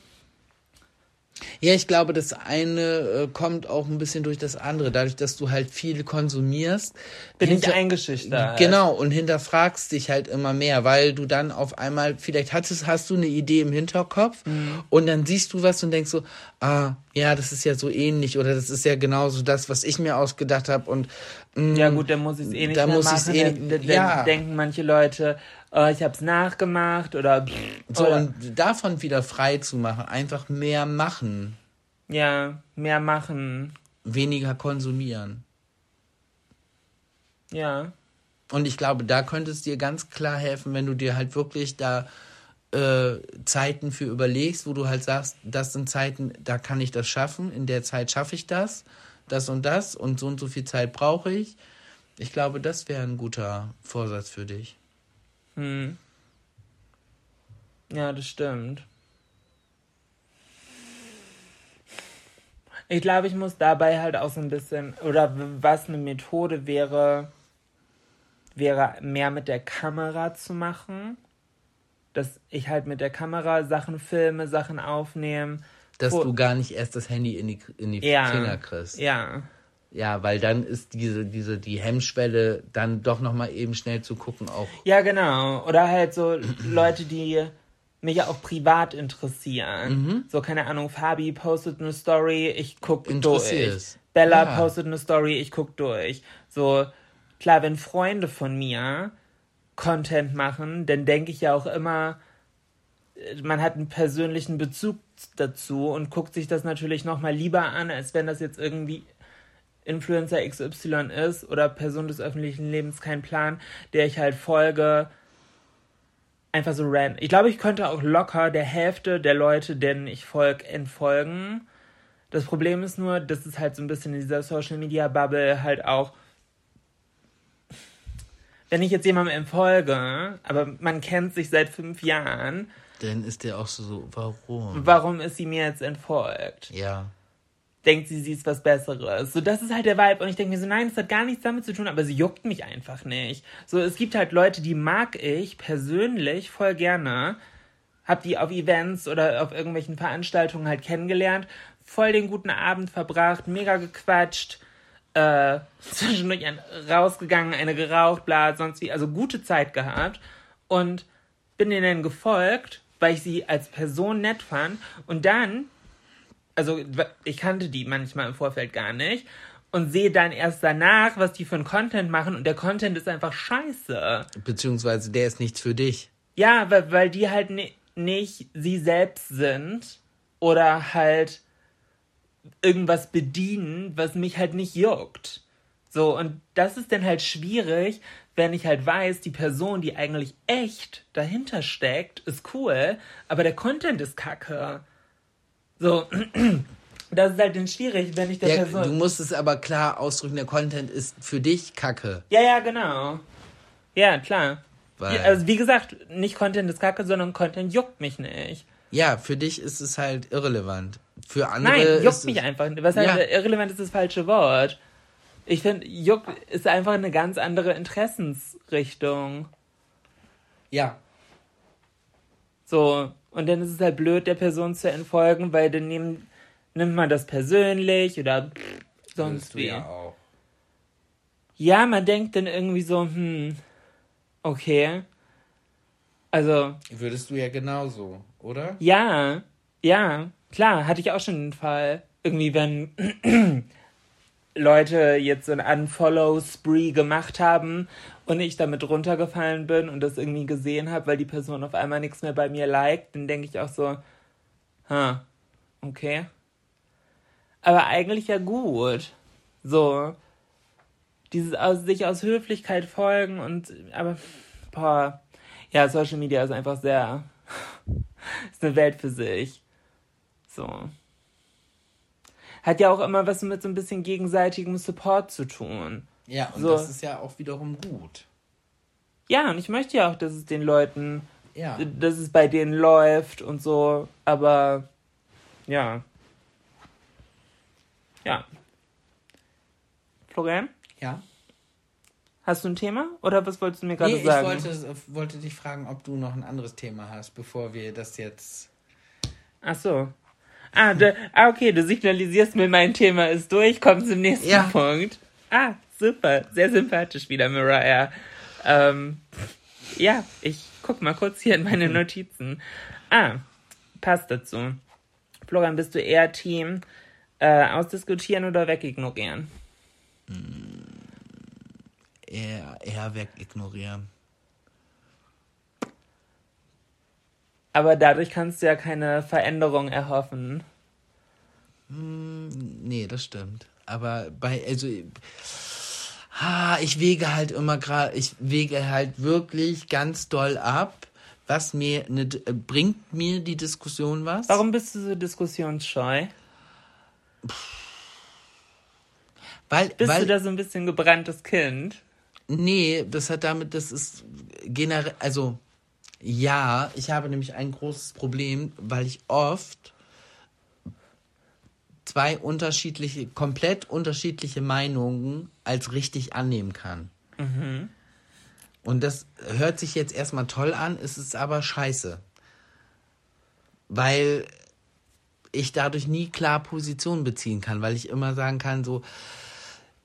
Ja, ich glaube, das eine äh, kommt auch ein bisschen durch das andere. Dadurch, dass du halt viel konsumierst, Bin ich eingeschüchtert. Genau, und hinterfragst dich halt immer mehr, weil du dann auf einmal, vielleicht hattest, hast du eine Idee im Hinterkopf Mhm. und dann siehst du was und denkst so, ah, ja, das ist ja so ähnlich oder das ist ja genauso das, was ich mir ausgedacht habe und mm, Ja gut, dann muss ich es eh nicht Da mehr muss machen. eh- dann ja. denken manche Leute, oh, ich habe es nachgemacht oder so oder, und davon wieder frei zu machen, einfach mehr machen, ja mehr machen. weniger konsumieren. Ja, Und ich glaube, da könnte es dir ganz klar helfen, wenn du dir halt wirklich da äh, Zeiten für überlegst, wo du halt sagst, das sind Zeiten, da kann ich das schaffen, in der Zeit schaffe ich das, das und das und so und so viel Zeit brauche ich. Ich glaube, das wäre ein guter Vorsatz für dich. Hm. Ja, das stimmt. Ich glaube, ich muss dabei halt auch so ein bisschen, oder was eine Methode wäre, wäre mehr mit der Kamera zu machen. Dass ich halt mit der Kamera Sachen filme, Sachen aufnehme. Dass du gar nicht erst das Handy in die, in die Ja. Finger kriegst. Ja. Ja, weil dann ist diese, diese, die Hemmschwelle, dann doch nochmal eben schnell zu gucken, auch. Ja, genau. Oder halt so Leute, die mich ja auch privat interessieren. Mhm. So, keine Ahnung, Fabi postet eine Story, ich guck durch. Bella Ja. postet eine Story, ich guck durch. So, klar, wenn Freunde von mir Content machen, dann denke ich ja auch immer, äh, man hat einen persönlichen Bezug dazu und guckt sich das natürlich nochmal lieber an, als wenn das jetzt irgendwie Influencer XY ist oder Person des öffentlichen Lebens kein Plan, der ich halt folge. Einfach so random. Ich glaube, ich könnte auch locker der Hälfte der Leute, denen ich folge, entfolgen. Das Problem ist nur, dass es halt so ein bisschen in dieser Social Media Bubble halt auch. Wenn ich jetzt jemandem entfolge, aber man kennt sich seit fünf Jahren, Dann ist der auch so, so warum? warum ist sie mir jetzt entfolgt? Ja. Denkt sie, sie ist was Besseres. So, das ist halt der Vibe. Und ich denke mir so, nein, das hat gar nichts damit zu tun, aber sie juckt mich einfach nicht. So, es gibt halt Leute, die mag ich persönlich voll gerne. Hab die auf Events oder auf irgendwelchen Veranstaltungen halt kennengelernt. Voll den guten Abend verbracht, mega gequatscht. Äh, *laughs* zwischendurch rausgegangen, eine geraucht, bla, sonst wie. Also gute Zeit gehabt. Und bin denen gefolgt, weil ich sie als Person nett fand. Und dann also ich kannte die manchmal im Vorfeld gar nicht und sehe dann erst danach, was die für einen Content machen und der Content ist einfach scheiße. Beziehungsweise der ist nichts für dich. Ja, weil, weil die halt ni nicht sie selbst sind oder halt irgendwas bedienen, was mich halt nicht juckt. So, und das ist dann halt schwierig, wenn ich halt weiß, die Person, die eigentlich echt dahinter steckt, ist cool, aber der Content ist kacke. So, *clears throat* das ist halt dann schwierig, wenn ich der Der, Person. du musst es aber klar ausdrücken, der Content ist für dich Kacke. Ja, ja, genau. Ja, klar. Weil- Ja, also wie gesagt, nicht Content ist kacke, sondern Content juckt mich nicht. Ja, für dich ist es halt irrelevant. Für andere Nein, ist juckt es, mich einfach. Was heißt, Ja. irrelevant ist das falsche Wort. Ich finde, juckt ist einfach eine ganz andere Interessensrichtung. Ja. So, und dann ist es halt blöd, der Person zu entfolgen, weil dann nehm, nimmt man das persönlich oder sonst Würdest du wie. ja auch. Ja, man denkt dann irgendwie so, hm, okay. Also, Würdest du ja genauso, oder? ja, ja, klar, hatte ich auch schon den Fall. Irgendwie, wenn *clears throat* Leute jetzt so ein Unfollow-Spree gemacht haben und ich damit runtergefallen bin und das irgendwie gesehen habe, weil die Person auf einmal nichts mehr bei mir liked, dann denke ich auch so, ha, okay. Aber eigentlich ja gut. So. Dieses aus, sich aus Höflichkeit folgen und, aber, boah. Ja, Social Media ist einfach sehr, *laughs* ist eine Welt für sich. So. Hat ja auch immer was mit so ein bisschen gegenseitigem Support zu tun. Ja, und so. das ist ja auch wiederum gut. Ja, und ich möchte ja auch, dass es den Leuten, Ja. dass es bei denen läuft und so, aber ja. Ja. Florian, Ja. hast du ein Thema? Oder was wolltest du mir gerade Nee, ich sagen? wollte, wollte dich fragen, ob du noch ein anderes Thema hast, bevor wir das jetzt. Ach so. Ah, da, ah, okay, du signalisierst mir, mein Thema ist durch, komm zum nächsten Ja. Punkt. Ah, super, sehr sympathisch wieder, Mariah. Ähm, ja, ich guck mal kurz hier in meine Notizen. Ah, passt dazu. Florian, bist du eher Team äh, ausdiskutieren oder wegignorieren? Eher, eher wegignorieren. Aber dadurch kannst du ja keine Veränderung erhoffen. Nee, das stimmt. Aber bei, also, ah, ich wege halt immer gerade, ich wege halt wirklich ganz doll ab, was mir, ne, äh, bringt mir die Diskussion was? Warum bist du so diskussionsscheu? Weil, Bist weil, du da so ein bisschen gebranntes Kind? Nee, das hat damit, das ist generell, also ja, ich habe nämlich ein großes Problem, weil ich oft zwei unterschiedliche, komplett unterschiedliche Meinungen als richtig annehmen kann. Und das hört sich jetzt erstmal toll an, es ist aber scheiße. Weil ich dadurch nie klar Position beziehen kann, weil ich immer sagen kann, so,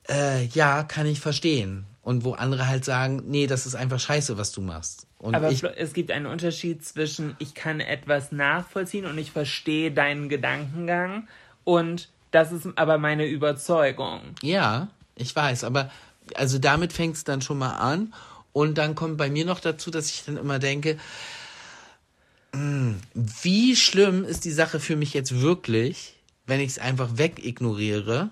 äh, ja, kann ich verstehen. Und wo andere halt sagen, nee, das ist einfach scheiße, was du machst. Und Aber ich, es gibt einen Unterschied zwischen ich kann etwas nachvollziehen und ich verstehe deinen Gedankengang und das ist aber meine Überzeugung. ja, ich weiß, aber also damit fängt es dann schon mal an. Und dann kommt bei mir noch dazu, dass ich dann immer denke, mh, wie schlimm ist die Sache für mich jetzt wirklich, wenn ich es einfach wegignoriere?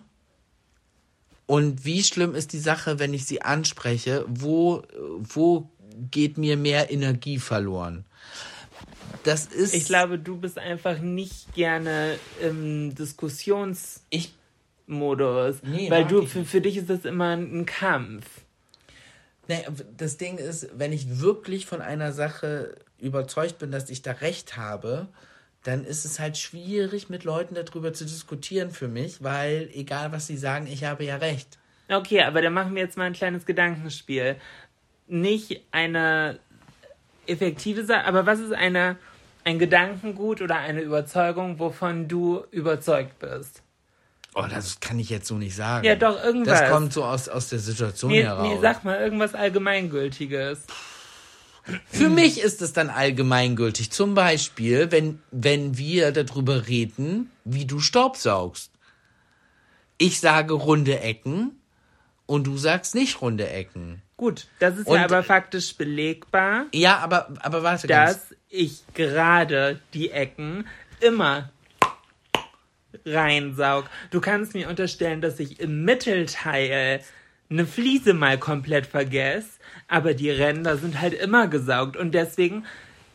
Und wie schlimm ist die Sache, wenn ich sie anspreche? Wo, wo geht mir mehr Energie verloren? Das ist. Ich glaube, du bist einfach nicht gerne im Diskussionsmodus, ich Nee, weil du für, für dich ist das immer ein Kampf. Nee, das Ding ist, wenn ich wirklich von einer Sache überzeugt bin, dass ich da recht habe, dann ist es halt schwierig, mit Leuten darüber zu diskutieren für mich, weil egal was sie sagen, ich habe ja recht. Okay, aber dann machen wir jetzt mal ein kleines Gedankenspiel. Nicht eine effektive Sache, aber was ist eine, ein Gedankengut oder eine Überzeugung, wovon du überzeugt bist? Oh, das kann ich jetzt so nicht sagen. Ja, doch, irgendwas. Das kommt so aus, aus der Situation Nee, heraus. nee, sag mal irgendwas Allgemeingültiges. Für mich ist es dann allgemeingültig. Zum Beispiel, wenn, wenn wir darüber reden, wie du Staubsaugst. Ich sage runde Ecken und du sagst nicht runde Ecken. Gut, das ist Und- ja aber faktisch belegbar, Ja, aber, aber warte ganz. Ich gerade die Ecken immer reinsaug. Du kannst mir unterstellen, dass ich im Mittelteil eine Fliese mal komplett vergesse, aber die Ränder sind halt immer gesaugt und deswegen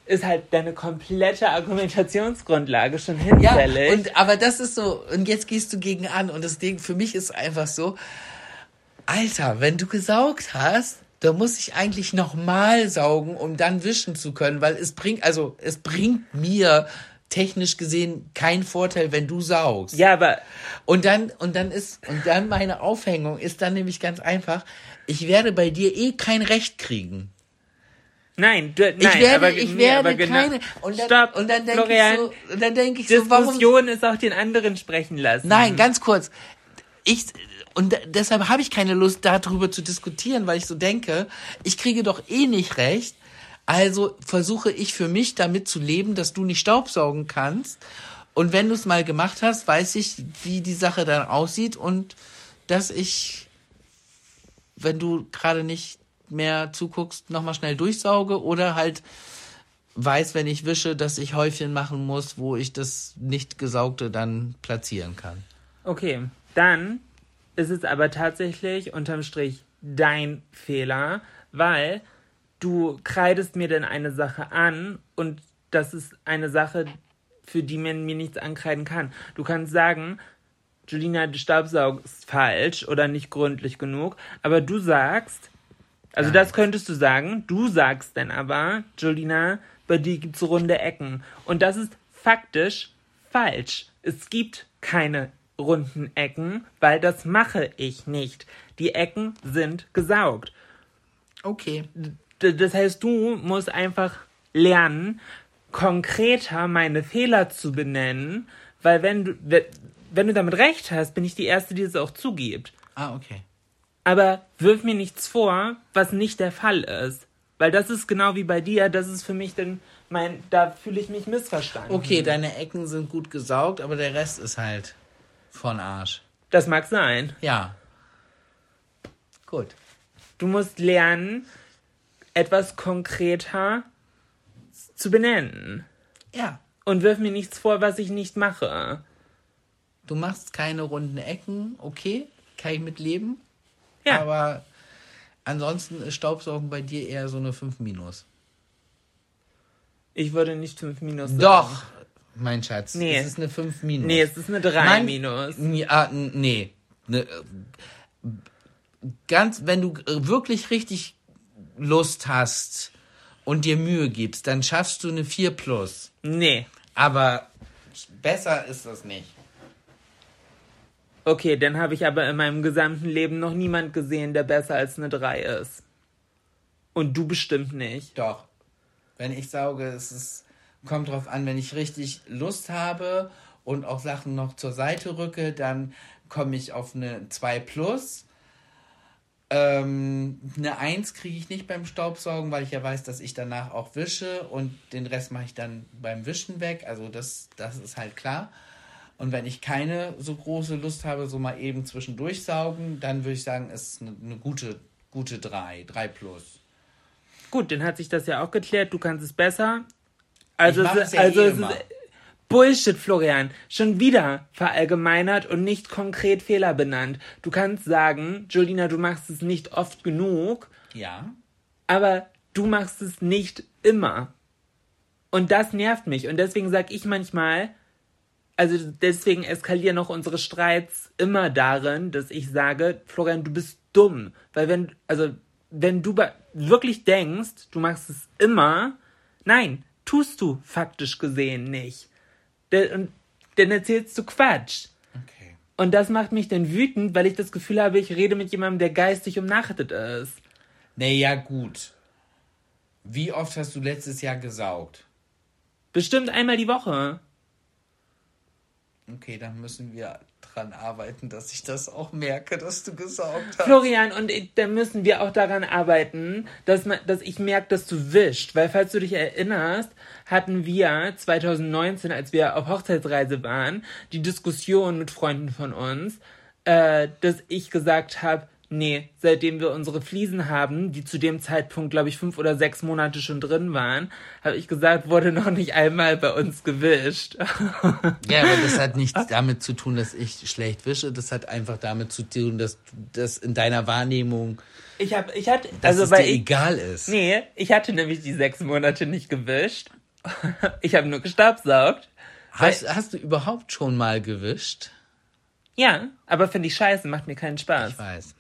ist halt deine komplette Argumentationsgrundlage schon Ja, hinfällig. und, aber das ist so, und jetzt gehst du gegen an und das Ding für mich ist einfach so, Alter, wenn du gesaugt hast, dann muss ich eigentlich nochmal saugen, um dann wischen zu können, weil es bringt, also es bringt mir technisch gesehen keinen Vorteil, wenn du saugst. ja, aber Und dann, und dann ist, und dann meine Aufhängung ist dann nämlich ganz einfach, ich werde bei dir eh kein Recht kriegen. nein, du, nein, Ich werde, aber, ich nee, werde aber genau- keine, und dann, Stopp, und dann denke ich so, und dann denke ich so, warum, Diskussion ist auch den anderen sprechen lassen. Nein, ganz kurz. Ich, und de- deshalb habe ich keine Lust, darüber zu diskutieren, weil ich so denke, ich kriege doch eh nicht recht. Also versuche ich für mich damit zu leben, dass du nicht Staubsaugen kannst. Und wenn du es mal gemacht hast, weiß ich, wie die Sache dann aussieht und dass ich, wenn du gerade nicht mehr zuguckst, nochmal schnell durchsauge oder halt weiß, wenn ich wische, dass ich Häufchen machen muss, wo ich das nicht gesaugte dann platzieren kann. Okay, dann ist es aber tatsächlich unterm Strich dein Fehler, weil du kreidest mir denn eine Sache an und das ist eine Sache, für die man mir nichts ankreiden kann. Du kannst sagen, Julina, du staubsaugst falsch oder nicht gründlich genug, aber du sagst, also das könntest du sagen, du sagst dann aber, Julina, bei dir gibt's runde Ecken. Und das ist faktisch falsch. Es gibt keine runden Ecken, weil das mache ich nicht. Die Ecken sind gesaugt. Okay. D- Das heißt, du musst einfach lernen, konkreter meine Fehler zu benennen, weil wenn du, we- wenn du damit recht hast, bin ich die Erste, die es auch zugibt. Ah, okay. Aber wirf mir nichts vor, was nicht der Fall ist. Weil das ist genau wie bei dir, das ist für mich dann mein, da fühle ich mich missverstanden. Okay, deine Ecken sind gut gesaugt, aber der Rest ist halt von Arsch. Das mag sein. Ja. Gut. Du musst lernen, etwas konkreter zu benennen. Ja. Und wirf mir nichts vor, was ich nicht mache. Du machst keine runden Ecken, okay, kann ich mitleben. Ja. Aber ansonsten ist Staubsaugen bei dir eher so eine 5 minus. Ich würde nicht 5 minus sagen. Doch, mein Schatz. Nee. Es ist eine 5 minus. Nee, es ist eine 3 Nein, minus. Ja, n- nee. Ne, äh, ganz, wenn du äh, wirklich richtig Lust hast und dir Mühe gibst, dann schaffst du eine 4 plus. Nee. Aber besser ist das nicht. Okay, dann habe ich aber in meinem gesamten Leben noch niemand gesehen, der besser als eine 3 ist. Und du bestimmt nicht. Doch. Wenn ich sauge, es ist, kommt drauf an, wenn ich richtig Lust habe und auch Sachen noch zur Seite rücke, dann komme ich auf eine 2 plus. Ähm, eine 1 kriege ich nicht beim Staubsaugen, weil ich ja weiß, dass ich danach auch wische und den Rest mache ich dann beim Wischen weg. Also das, das ist halt klar. Und wenn ich keine so große Lust habe, so mal eben zwischendurch saugen, dann würde ich sagen, ist eine, eine gute, gute 3, 3 plus. Gut, dann hat sich das ja auch geklärt. Du kannst es besser. Also, Ich es, ja also eh es ist Bullshit, Florian. Schon wieder verallgemeinert und nicht konkret Fehler benannt. Du kannst sagen, Julina, du machst es nicht oft genug, Ja. aber du machst es nicht immer. Und das nervt mich. Und deswegen sag ich manchmal, also deswegen eskalieren auch unsere Streits immer darin, dass ich sage, Florian, du bist dumm. Weil wenn, also, wenn du wirklich denkst, du machst es immer, nein, tust du faktisch gesehen nicht. De- Und dann erzählst du Quatsch. Okay. Und das macht mich dann wütend, weil ich das Gefühl habe, ich rede mit jemandem, der geistig umnachtet ist. Naja, gut. Wie oft hast du letztes Jahr gesaugt? Bestimmt einmal die Woche. Okay, dann müssen wir dran arbeiten, dass ich das auch merke, dass du gesaugt hast. Florian, und ich- da müssen wir auch daran arbeiten, dass, man, dass ich merke, dass du wischt. Weil, falls du dich erinnerst, hatten wir 2019, als wir auf Hochzeitsreise waren, die Diskussion mit Freunden von uns, äh, dass ich gesagt habe, nee, seitdem wir unsere Fliesen haben, die zu dem Zeitpunkt, glaube ich, fünf oder sechs Monate schon drin waren, habe ich gesagt, wurde noch nicht einmal bei uns gewischt. Ja, aber das hat *laughs* nichts damit zu tun, dass ich schlecht wische. Das hat einfach damit zu tun, dass das in deiner Wahrnehmung, Ich habe, ich hatte, dass also weil dir ich, egal ist. Nee, ich hatte nämlich die sechs Monate nicht gewischt. *laughs* Ich habe nur gestaubsaugt. Hast, hast du überhaupt schon mal gewischt? Ja, aber finde ich scheiße, macht mir keinen Spaß. Ich weiß.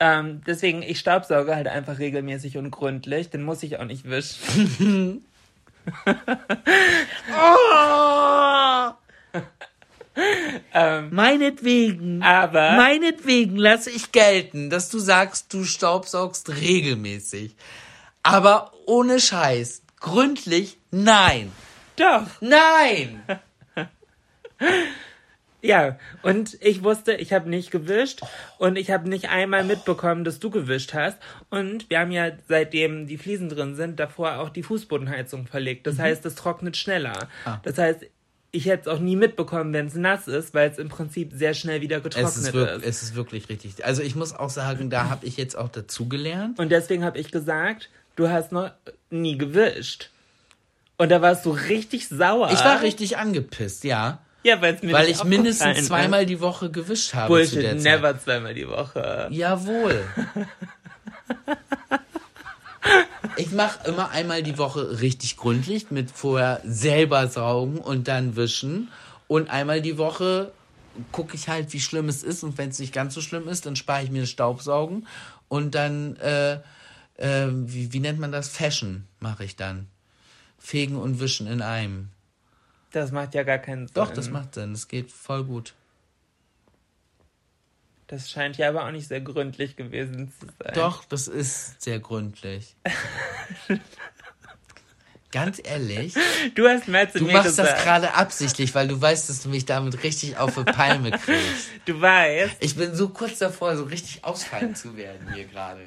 Ähm, deswegen, ich staubsauge halt einfach regelmäßig und gründlich, dann muss ich auch nicht wischen. *laughs* Meinetwegen. Aber Meinetwegen lasse ich gelten, dass du sagst, du staubsaugst regelmäßig. Aber ohne Scheiß. Gründlich, nein. doch, Nein! *laughs* ja. Und ich wusste, ich habe nicht gewischt und ich habe nicht einmal mitbekommen, dass du gewischt hast. Und wir haben ja, seitdem die Fliesen drin sind, davor auch die Fußbodenheizung verlegt. Das heißt, es trocknet schneller. Das heißt, ich hätte es auch nie mitbekommen, wenn es nass ist, weil es im Prinzip sehr schnell wieder getrocknet Es ist, wirklich, es ist wirklich richtig. Also ich muss auch sagen, da habe ich jetzt auch dazugelernt. Und deswegen habe ich gesagt, du hast noch nie gewischt. Und da warst du richtig sauer. Ich war richtig angepisst, ja. Ja, weil's mir Weil ich mindestens ist. zweimal die Woche gewischt habe zu der Bullshit, Zeit. never zweimal die Woche. Jawohl. *laughs* Ich mache immer einmal die Woche richtig gründlich mit vorher selber saugen und dann wischen. Und einmal die Woche gucke ich halt, wie schlimm es ist. Und wenn es nicht ganz so schlimm ist, dann spare ich mir das Staubsaugen. Und dann, äh, äh, wie, wie nennt man das? Fashion mache ich dann. Fegen und wischen in einem. Das macht ja gar keinen Sinn. Doch, das macht Sinn. Das geht voll gut. Das scheint ja aber auch nicht sehr gründlich gewesen zu sein. Doch, das ist sehr gründlich. Ganz ehrlich, Du hast mehr zu du machst gesagt. das gerade absichtlich, weil du weißt, dass du mich damit richtig auf die Palme kriegst. *laughs* Du weißt, Ich bin so kurz davor, so richtig ausfallen zu werden hier gerade.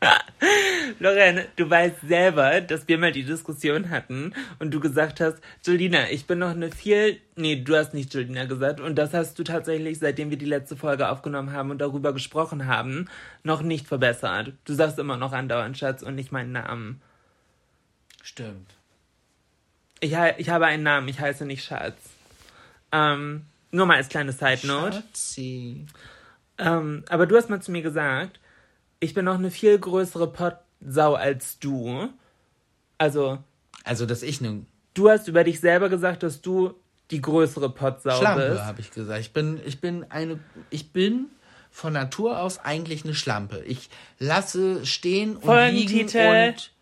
*laughs* Lorraine, du weißt selber, dass wir mal die Diskussion hatten und du gesagt hast, Julina, ich bin noch eine viel, nee, du hast nicht Julina gesagt und das hast du tatsächlich, seitdem wir die letzte Folge aufgenommen haben und darüber gesprochen haben, noch nicht verbessert. Du sagst immer noch andauernd Schatz und nicht meinen Namen. Stimmt. Ich, ich habe einen Namen, ich heiße nicht Schatz. Ähm, nur mal als kleine Side Note. Schatzi. Ähm, aber du hast mal zu mir gesagt, ich bin noch eine viel größere Pottsau als du. Also, Also, dass ich eine du hast über dich selber gesagt, dass du die größere Pottsau Schlampe, bist. habe ich gesagt. Ich bin, ich bin eine, ich bin von Natur aus eigentlich eine Schlampe. Ich lasse stehen und liegen Folgentitel. und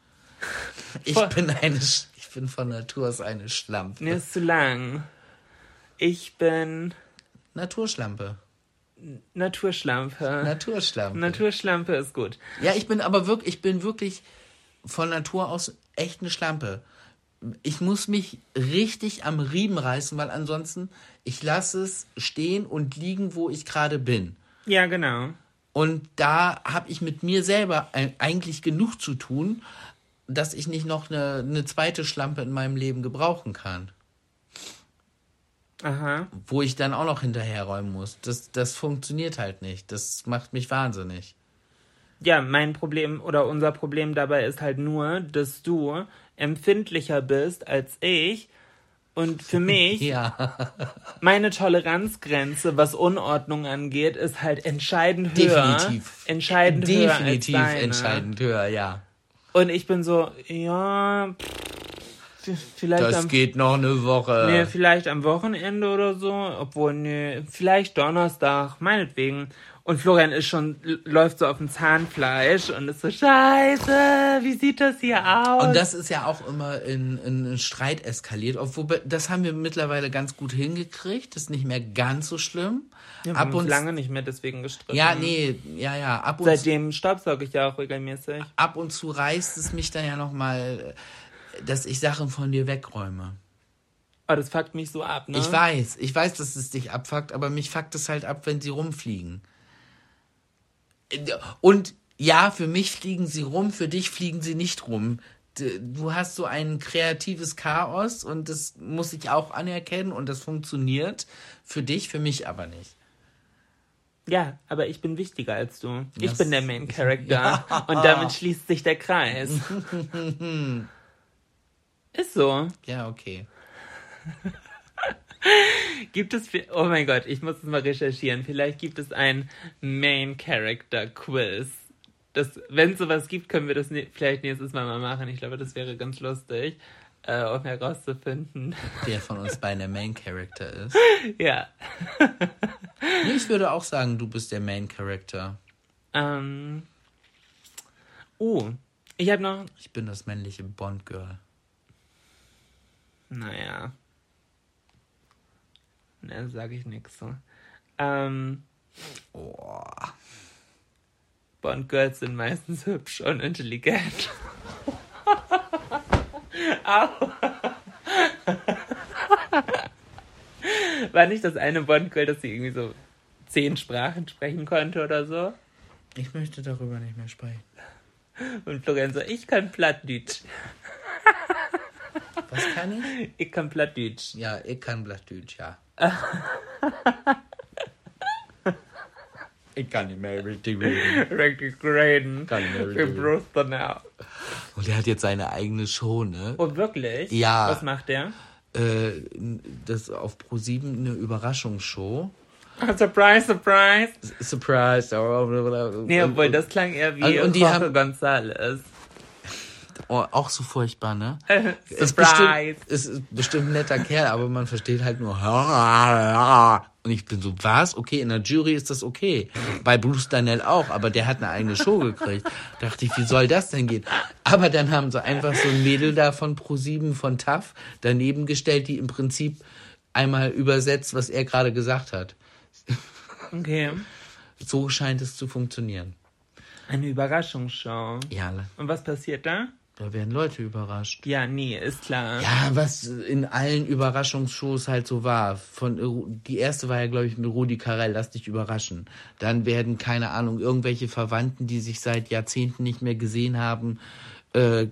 *laughs* ich bin eine, ich bin von Natur aus eine Schlampe. Nee, ist zu lang. Ich bin Naturschlampe. Naturschlampe. Naturschlampe. Naturschlampe ist gut. Ja, ich bin aber wirklich, ich bin wirklich von Natur aus echt eine Schlampe. Ich muss mich richtig am Riemen reißen, weil ansonsten ich lasse es stehen und liegen, wo ich gerade bin. Ja, genau. Und da habe ich mit mir selber eigentlich genug zu tun, dass ich nicht noch eine, eine zweite Schlampe in meinem Leben gebrauchen kann, Aha. wo ich dann auch noch hinterherräumen muss. Das, das funktioniert halt nicht. Das macht mich wahnsinnig. Ja, mein Problem oder unser Problem dabei ist halt nur, dass du empfindlicher bist als ich. Und für mich, *laughs* Ja, meine Toleranzgrenze, was Unordnung angeht, ist halt entscheidend höher. definitiv. Entscheidend definitiv höher deine. entscheidend höher, ja. Und ich bin so, ja, pff, vielleicht Das am, geht noch eine Woche. nee, vielleicht am Wochenende oder so, obwohl, nee, vielleicht Donnerstag, meinetwegen. Und Florian ist schon, läuft so auf dem Zahnfleisch und ist so, scheiße, wie sieht das hier aus? Und das ist ja auch immer in, in, in Streit eskaliert. Obwohl, das haben wir mittlerweile ganz gut hingekriegt. Das ist nicht mehr ganz so schlimm. wir ab haben uns lange nicht mehr deswegen gestritten. Ja, nee, ja, ja. Ab und, Seitdem staubsauge ich ja auch regelmäßig. ab und zu reißt es mich dann ja nochmal, dass ich Sachen von dir wegräume. Oh, das fuckt mich so ab, ne? Ich weiß, ich weiß, dass es dich abfuckt, aber mich fuckt es halt ab, wenn sie rumfliegen. Und ja, für mich fliegen sie rum, für dich fliegen sie nicht rum. Du hast so ein kreatives Chaos und das muss ich auch anerkennen und das funktioniert. Für dich, für mich aber nicht. Ja, aber ich bin wichtiger als du. Ich Das- bin der Main Character. *laughs* Und damit schließt sich der Kreis. *laughs* Ist so. Ja, okay. *laughs* Gibt es, oh mein Gott, ich muss es mal recherchieren. Vielleicht gibt es ein Main Character Quiz. Das, wenn es sowas gibt, können wir das ne vielleicht nächstes Mal mal machen. Ich glaube, das wäre ganz lustig, äh, um herauszufinden. *laughs* Wer von uns beiden der Main Character ist. *laughs* ja. Nee, ich würde auch sagen, du bist der Main Character. Ähm. Oh, ich habe noch, Ich bin das männliche Bond-Girl. Naja. Ne, sage ich nix so. Ähm. Oh. Bond Girls sind meistens hübsch und intelligent. *laughs* Au. War nicht das eine Bond Girl, dass sie irgendwie so zehn Sprachen sprechen konnte oder so? Ich möchte darüber nicht mehr sprechen. Und Florian so, ich kann Plattdeutsch. *laughs* Was kann ich? Ich kann Plattdeutsch. Ja, ich kann Blattdeutsch, ja. *laughs* ich kann nicht mehr richtig reden. Richtig reden. Kann ich mehr Wir reden. Brüste now. Und er hat jetzt seine eigene Show, ne? Oh, wirklich? Ja. Was macht der? äh, das auf Pro7 eine Überraschungsshow. surprise, surprise. Surprise. Nee, obwohl das klang eher wie Und- und die Jorge haben- González. Oh, auch so furchtbar, ne? *laughs* Ist Surprise. bestimmt, ist bestimmt ein netter Kerl, aber man versteht halt nur. *laughs* Und ich bin so, was? Okay, in der Jury ist das okay. Bei Bruce Danell auch, aber der hat eine eigene Show gekriegt. Dachte ich, wie soll das denn gehen? Aber dann haben sie einfach so ein Mädel da von Pro7 von TAF daneben gestellt, die im Prinzip einmal übersetzt, was er gerade gesagt hat. Okay. So scheint es zu funktionieren. Eine Überraschungsshow. Ja, Und was passiert da? Da werden Leute überrascht. Ja, nee, ist klar. Ja, was in allen Überraschungsshows halt so war. Von Ru- die erste war ja, glaube ich, mit Rudi Carell, lass dich überraschen. Dann werden, keine Ahnung, irgendwelche Verwandten, die sich seit Jahrzehnten nicht mehr gesehen haben, äh,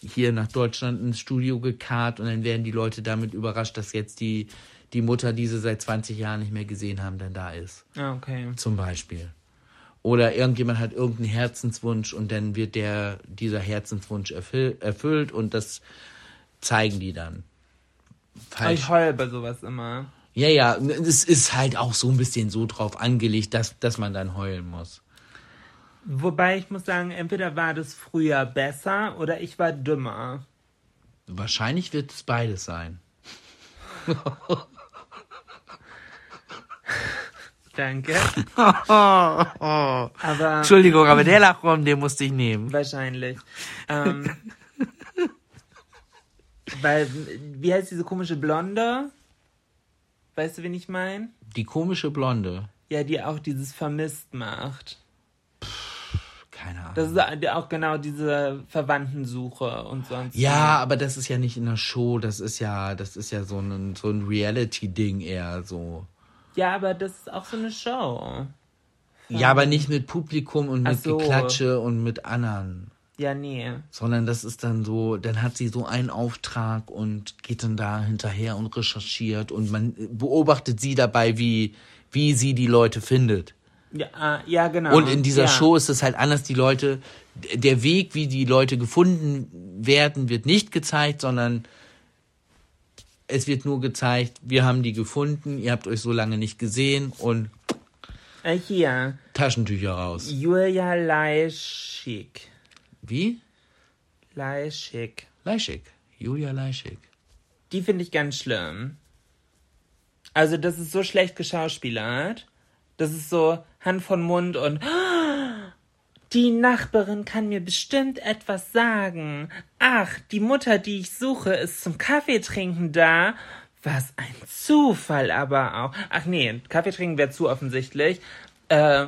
hier nach Deutschland ins Studio gekarrt und dann werden die Leute damit überrascht, dass jetzt die, die Mutter, die sie seit 20 Jahren nicht mehr gesehen haben, dann da ist. Ah, okay. Zum Beispiel. Oder irgendjemand hat irgendeinen Herzenswunsch und dann wird der, dieser Herzenswunsch erfüll, erfüllt und das zeigen die dann. Aber ich heul bei sowas immer. Ja, ja, es ist halt auch so ein bisschen so drauf angelegt, dass, dass man dann heulen muss. Wobei ich muss sagen, entweder war das früher besser oder ich war dümmer. Wahrscheinlich wird es beides sein. *laughs* Danke. *laughs* Aber Entschuldigung, aber der Lachraum, den musste ich nehmen. wahrscheinlich. Ähm, weil, wie heißt diese komische Blonde? Weißt du, wen ich meine? Die komische Blonde. Ja, die auch dieses Vermisst macht. Keine Ahnung. Das ist auch genau diese Verwandtensuche und sonst. ja, aber das ist ja nicht in der Show, das ist ja, das ist ja so ein, so ein Reality-Ding eher so. Ja, aber das ist auch so eine Show. Ja, aber nicht mit Publikum und mit so. Geklatsche und mit anderen. Ja, nee. Sondern das ist dann so, dann hat sie so einen Auftrag und geht dann da hinterher und recherchiert und man beobachtet sie dabei, wie, wie sie die Leute findet. Ja, ah, ja genau. Und in dieser ja. Show ist es halt anders, die Leute, der Weg, wie die Leute gefunden werden, wird nicht gezeigt, sondern es wird nur gezeigt, wir haben die gefunden, ihr habt euch so lange nicht gesehen und Äh, hier. Taschentücher raus. Julia Leischig. Wie? Leischig. Leischig. Julia Leischig. Die finde ich ganz schlimm. Also, das ist so schlecht geschauspielert. Das ist so Hand von Mund und die Nachbarin kann mir bestimmt etwas sagen. Ach, die Mutter, die ich suche, ist zum Kaffeetrinken da. Was ein Zufall aber auch. Ach nee, Kaffeetrinken wäre zu offensichtlich. Äh,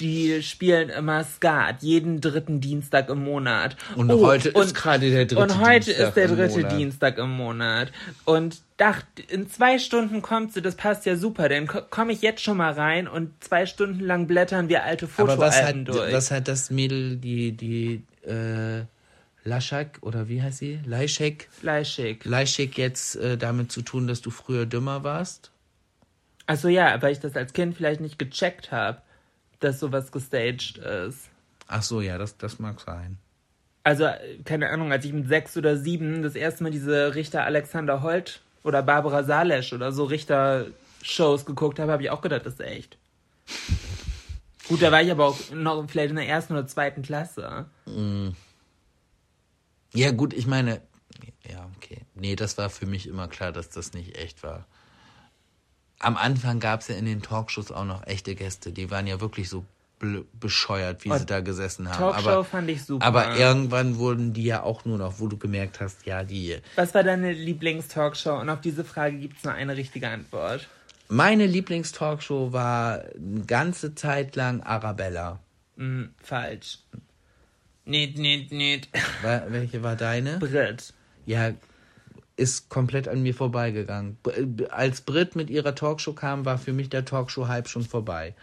die spielen immer Skat, jeden dritten Dienstag im Monat. Und Oh, heute ist und- gerade der dritte Und heute Dienstag ist der im dritte Monat. Dienstag im Monat. Und dachte, in zwei Stunden kommt sie, das passt ja super. Dann komme ich jetzt schon mal rein und zwei Stunden lang blättern wir alte Aber was hat, durch. was hat das Mädel, die, die, äh, Laschak, oder wie heißt sie? Leischek? Fleischig. Leischek jetzt äh, damit zu tun, dass du früher dümmer warst? Also ja, weil ich das als Kind vielleicht nicht gecheckt habe, dass sowas gestaged ist. Ach so, ja, das, das mag sein. Also, keine Ahnung, als ich mit sechs oder sieben das erste Mal diese Richter Alexander Holt oder Barbara Salesch oder so Richter-Shows geguckt habe, habe ich auch gedacht, das ist echt. Gut, da war ich aber auch noch vielleicht in der ersten oder zweiten Klasse. Ja, gut, ich meine, ja, okay. Nee, das war für mich immer klar, dass das nicht echt war. Am Anfang gab es ja in den Talkshows auch noch echte Gäste, die waren ja wirklich so bescheuert, wie Oh, sie da gesessen haben. Talkshow aber, fand ich super. aber irgendwann wurden die ja auch nur noch, wo du gemerkt hast, ja, die. Was war deine Lieblingstalkshow? Und auf diese Frage gibt es nur eine richtige Antwort. Meine Lieblingstalkshow war eine ganze Zeit lang Arabella. Hm, falsch. Nicht, nicht, nicht. Welche war deine? Brit. Ja, ist komplett an mir vorbeigegangen. B- Als Brit mit ihrer Talkshow kam, war für mich der Talkshow-Hype schon vorbei.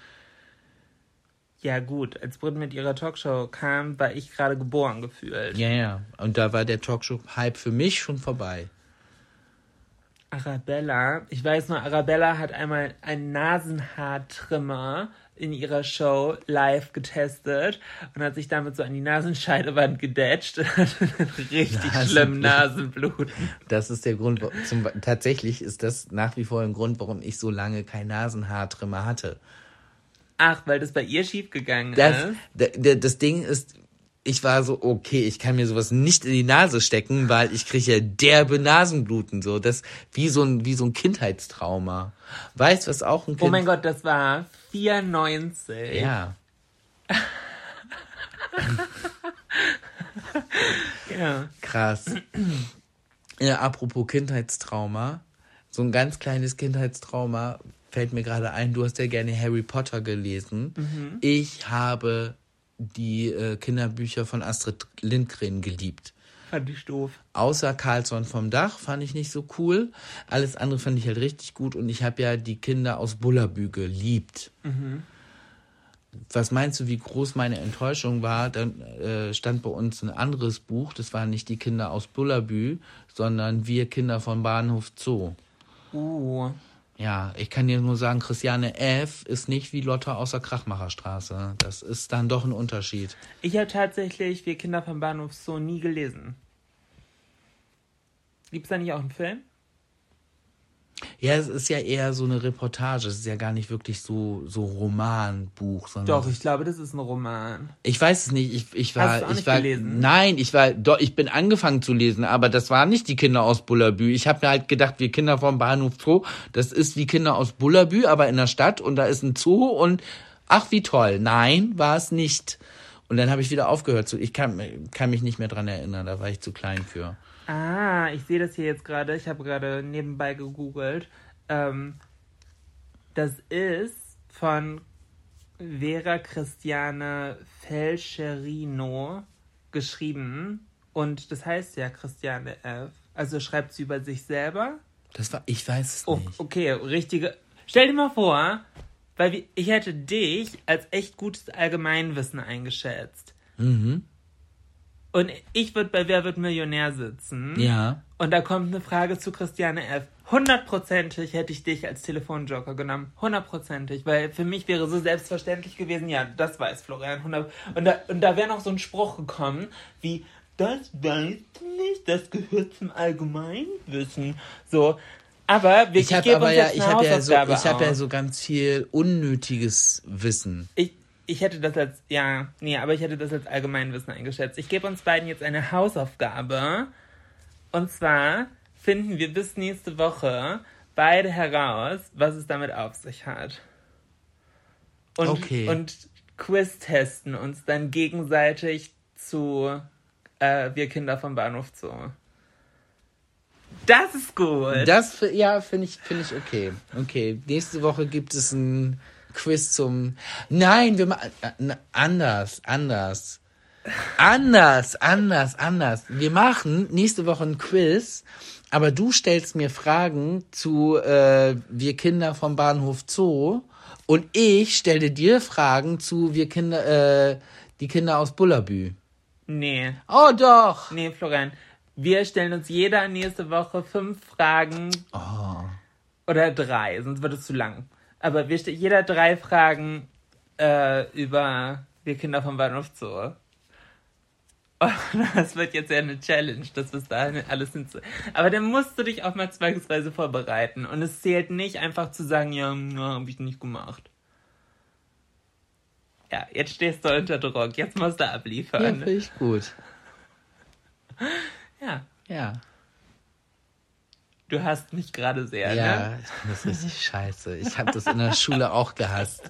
Ja, gut. Als Brit mit ihrer Talkshow kam, war ich gerade geboren gefühlt. Ja, ja. Und da war der Talkshow-Hype für mich schon vorbei. Arabella, ich weiß nur, Arabella hat einmal einen Nasenhaartrimmer in ihrer Show live getestet und hat sich damit so an die Nasenscheidewand gedetscht und *laughs* hat richtig Nasenblut. schlimm Nasenblut. Das ist der Grund, zum, tatsächlich ist das nach wie vor ein Grund, warum ich so lange kein Nasenhaartrimmer hatte. Ach, weil das bei ihr schiefgegangen Das, ist. das Ding ist, ich war so, okay, ich kann mir sowas nicht in die Nase stecken, weil ich kriege ja derbe Nasenbluten, so, das, wie so ein, wie so ein Kindheitstrauma. Weißt, was auch ein Kind, Oh mein Gott, das war 94. ja. *laughs* Ja. Krass. Ja, apropos Kindheitstrauma. So ein ganz kleines Kindheitstrauma fällt mir gerade ein. Du hast ja gerne Harry Potter gelesen. Ich habe die äh, Kinderbücher von Astrid Lindgren geliebt. Fand ich doof. Außer Carlson vom Dach fand ich nicht so cool. Alles andere fand ich halt richtig gut. Und ich habe ja die Kinder aus Bullabü geliebt. Was meinst du, wie groß meine Enttäuschung war? Dann äh, stand bei uns ein anderes Buch. Das waren nicht die Kinder aus Bullabü, sondern wir Kinder vom Bahnhof Zoo. Uh. Ja, ich kann dir nur sagen, Christiane F. ist nicht wie Lotte aus der Krachmacherstraße. Das ist dann doch ein Unterschied. Ich habe tatsächlich Wir Kinder vom Bahnhof so nie gelesen. Gibt es da nicht auch einen Film? Ja, es ist ja eher so eine Reportage. Es ist ja gar nicht wirklich so, so Romanbuch, sondern. Doch, ich glaube, das ist ein Roman. Ich weiß es nicht. Ich, ich war, Hast du auch ich nicht war, gelesen? nein, ich war, doch, ich bin angefangen zu lesen, aber das waren nicht die Kinder aus Bullabü. Ich habe mir halt gedacht, wir Kinder vom Bahnhof Zoo, das ist wie Kinder aus Bullabü, aber in der Stadt und da ist ein Zoo und ach wie toll. Nein, war es nicht. Und dann habe ich wieder aufgehört zu. Ich kann, kann mich nicht mehr dran erinnern, da war ich zu klein für. Ah, ich sehe das hier jetzt gerade. Ich habe gerade nebenbei gegoogelt. Ähm, das ist von Vera Christiane Felcherino geschrieben. Und das heißt ja Christiane F. Also schreibt sie über sich selber. Das war, ich weiß es Oh, nicht. okay, richtige. Stell dir mal vor, weil ich hätte dich als echt gutes Allgemeinwissen eingeschätzt. Mhm. Und ich würde bei Wer wird Millionär sitzen. Ja. Und da kommt eine Frage zu Christiane F. Hundertprozentig hätte ich dich als Telefonjoker genommen. Hundertprozentig. Weil für mich wäre so selbstverständlich gewesen, ja, das weiß Florian. 100 Und da, und da wäre noch so ein Spruch gekommen, wie, das weiß ich nicht, das gehört zum Allgemeinwissen. So. Aber wir Ich habe ja, ich habe ja so, ich habe ja so ganz viel unnötiges Wissen. Ich, ich hätte das als, ja, nee, aber ich hätte das als Allgemeinwissen eingeschätzt. Ich gebe uns beiden jetzt eine Hausaufgabe. Und zwar finden wir bis nächste Woche beide heraus, was es damit auf sich hat. Und, Okay. und Quiz testen uns dann gegenseitig zu äh, Wir Kinder vom Bahnhof Zoo. Das ist gut. Das, ja, finde ich, finde ich okay. Okay, nächste Woche gibt es ein Quiz zum. Nein, wir machen anders, anders, anders, anders, anders. Wir machen nächste Woche ein Quiz, aber du stellst mir Fragen zu äh, wir Kinder vom Bahnhof Zoo und ich stelle dir Fragen zu wir Kinder, äh, die Kinder aus Bullabü. nee. Oh doch. Nee, Florian. Wir stellen uns jeder nächste Woche fünf Fragen. Oder drei, sonst wird es zu lang. Aber wir stellen jeder drei Fragen äh, über wir Kinder vom Bahnhof Zoo. Oh, *laughs* das wird jetzt ja eine Challenge, das bis dahin alles hinzu. Aber dann musst du dich auch mal zweifelsweise vorbereiten. Und es zählt nicht einfach zu sagen, ja, ja hab ich nicht gemacht. Ja, jetzt stehst du unter Druck. Jetzt musst du Ja, abliefern. finde ich gut. Ja, Ja. Du hast mich gerade sehr, Ja, ne? ich finde das richtig scheiße. Ich habe das in der Schule auch gehasst.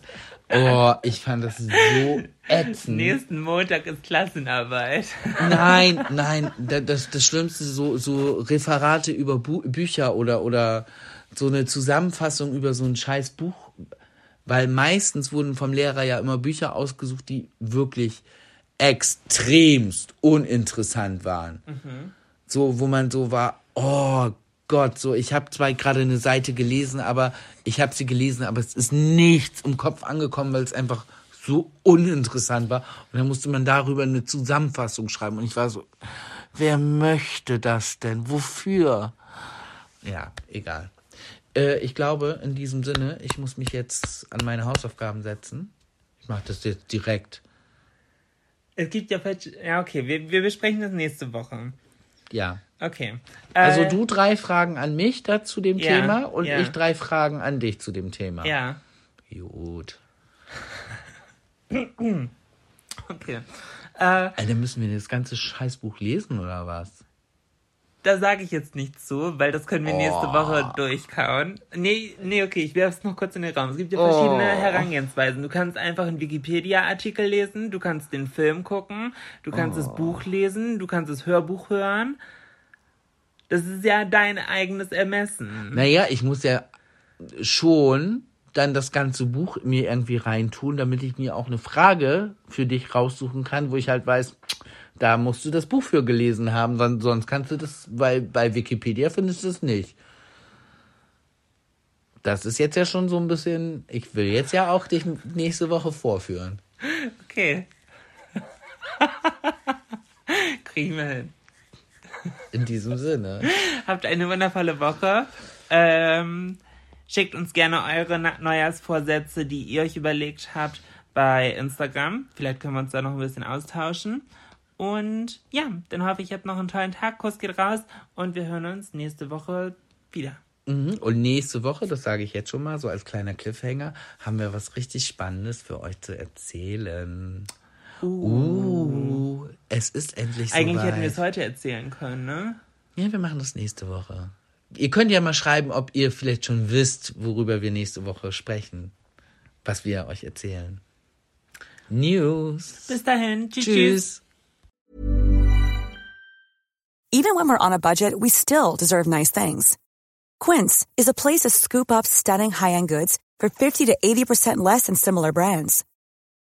Oh, ich fand das so ätzend. Nächsten Montag ist Klassenarbeit. Nein, *laughs* nein, da- das, das Schlimmste, so, so Referate über Bu Bücher oder, oder so eine Zusammenfassung über so ein scheiß Buch. Weil meistens wurden vom Lehrer ja immer Bücher ausgesucht, die wirklich extremst uninteressant waren. So, wo man so war, oh Gott, so, ich habe zwar gerade eine Seite gelesen, aber ich habe sie gelesen, aber es ist nichts im Kopf angekommen, weil es einfach so uninteressant war. Und dann musste man darüber eine Zusammenfassung schreiben. Und ich war so, wer möchte das denn? Wofür? Ja, egal. Äh, ich glaube, in diesem Sinne, ich muss mich jetzt an meine Hausaufgaben setzen. Ich mache das jetzt direkt. Es gibt ja Ja, okay, wir, wir besprechen das nächste Woche. Ja. Okay. Also Äh, du drei Fragen an mich da zu dem ja, Thema und ja. ich drei Fragen an dich zu dem Thema. Ja, Gut. *clears throat* okay. Äh, Alter, müssen wir das ganze Scheißbuch lesen oder was? da sage ich jetzt nichts zu, weil das können wir nächste Oh. Woche durchkauen. Nee, nee, okay, ich werfe es noch kurz in den Raum. Es gibt ja verschiedene Oh. Herangehensweisen. Du kannst einfach einen Wikipedia-Artikel lesen, du kannst den Film gucken, du kannst Oh. das Buch lesen, du kannst das Hörbuch hören. Das ist ja dein eigenes Ermessen. Naja, ich muss ja schon dann das ganze Buch mir irgendwie reintun, damit ich mir auch eine Frage für dich raussuchen kann, wo ich halt weiß, da musst du das Buch für gelesen haben, son- sonst kannst du das, weil bei Wikipedia findest du es nicht. Das ist jetzt ja schon so ein bisschen, ich will jetzt ja auch dich nächste Woche vorführen. Okay. *laughs* Kriegen wir hin. In diesem Sinne. Habt eine wundervolle Woche. Ähm, schickt uns gerne eure Neujahrsvorsätze, die ihr euch überlegt habt, bei Instagram. Vielleicht können wir uns da noch ein bisschen austauschen. Und ja, dann hoffe ich, ihr habt noch einen tollen Tag. Kuss geht raus und wir hören uns nächste Woche wieder. Mhm. Und nächste Woche, das sage ich jetzt schon mal, so als kleiner Cliffhanger, haben wir was richtig Spannendes für euch zu erzählen. Uh, es ist endlich Eigentlich soweit. hätten wir es heute erzählen können, ne? Ja, wir machen das nächste Woche. Ihr könnt ja mal schreiben, ob ihr vielleicht schon wisst, worüber wir nächste Woche sprechen. Was wir euch erzählen. News. Bis dahin. Tschüss. tschüss. Tschüss. Even when we're on a budget, we still deserve nice things. Quince is a place to scoop up stunning high-end goods for 50 to 80% less than similar brands.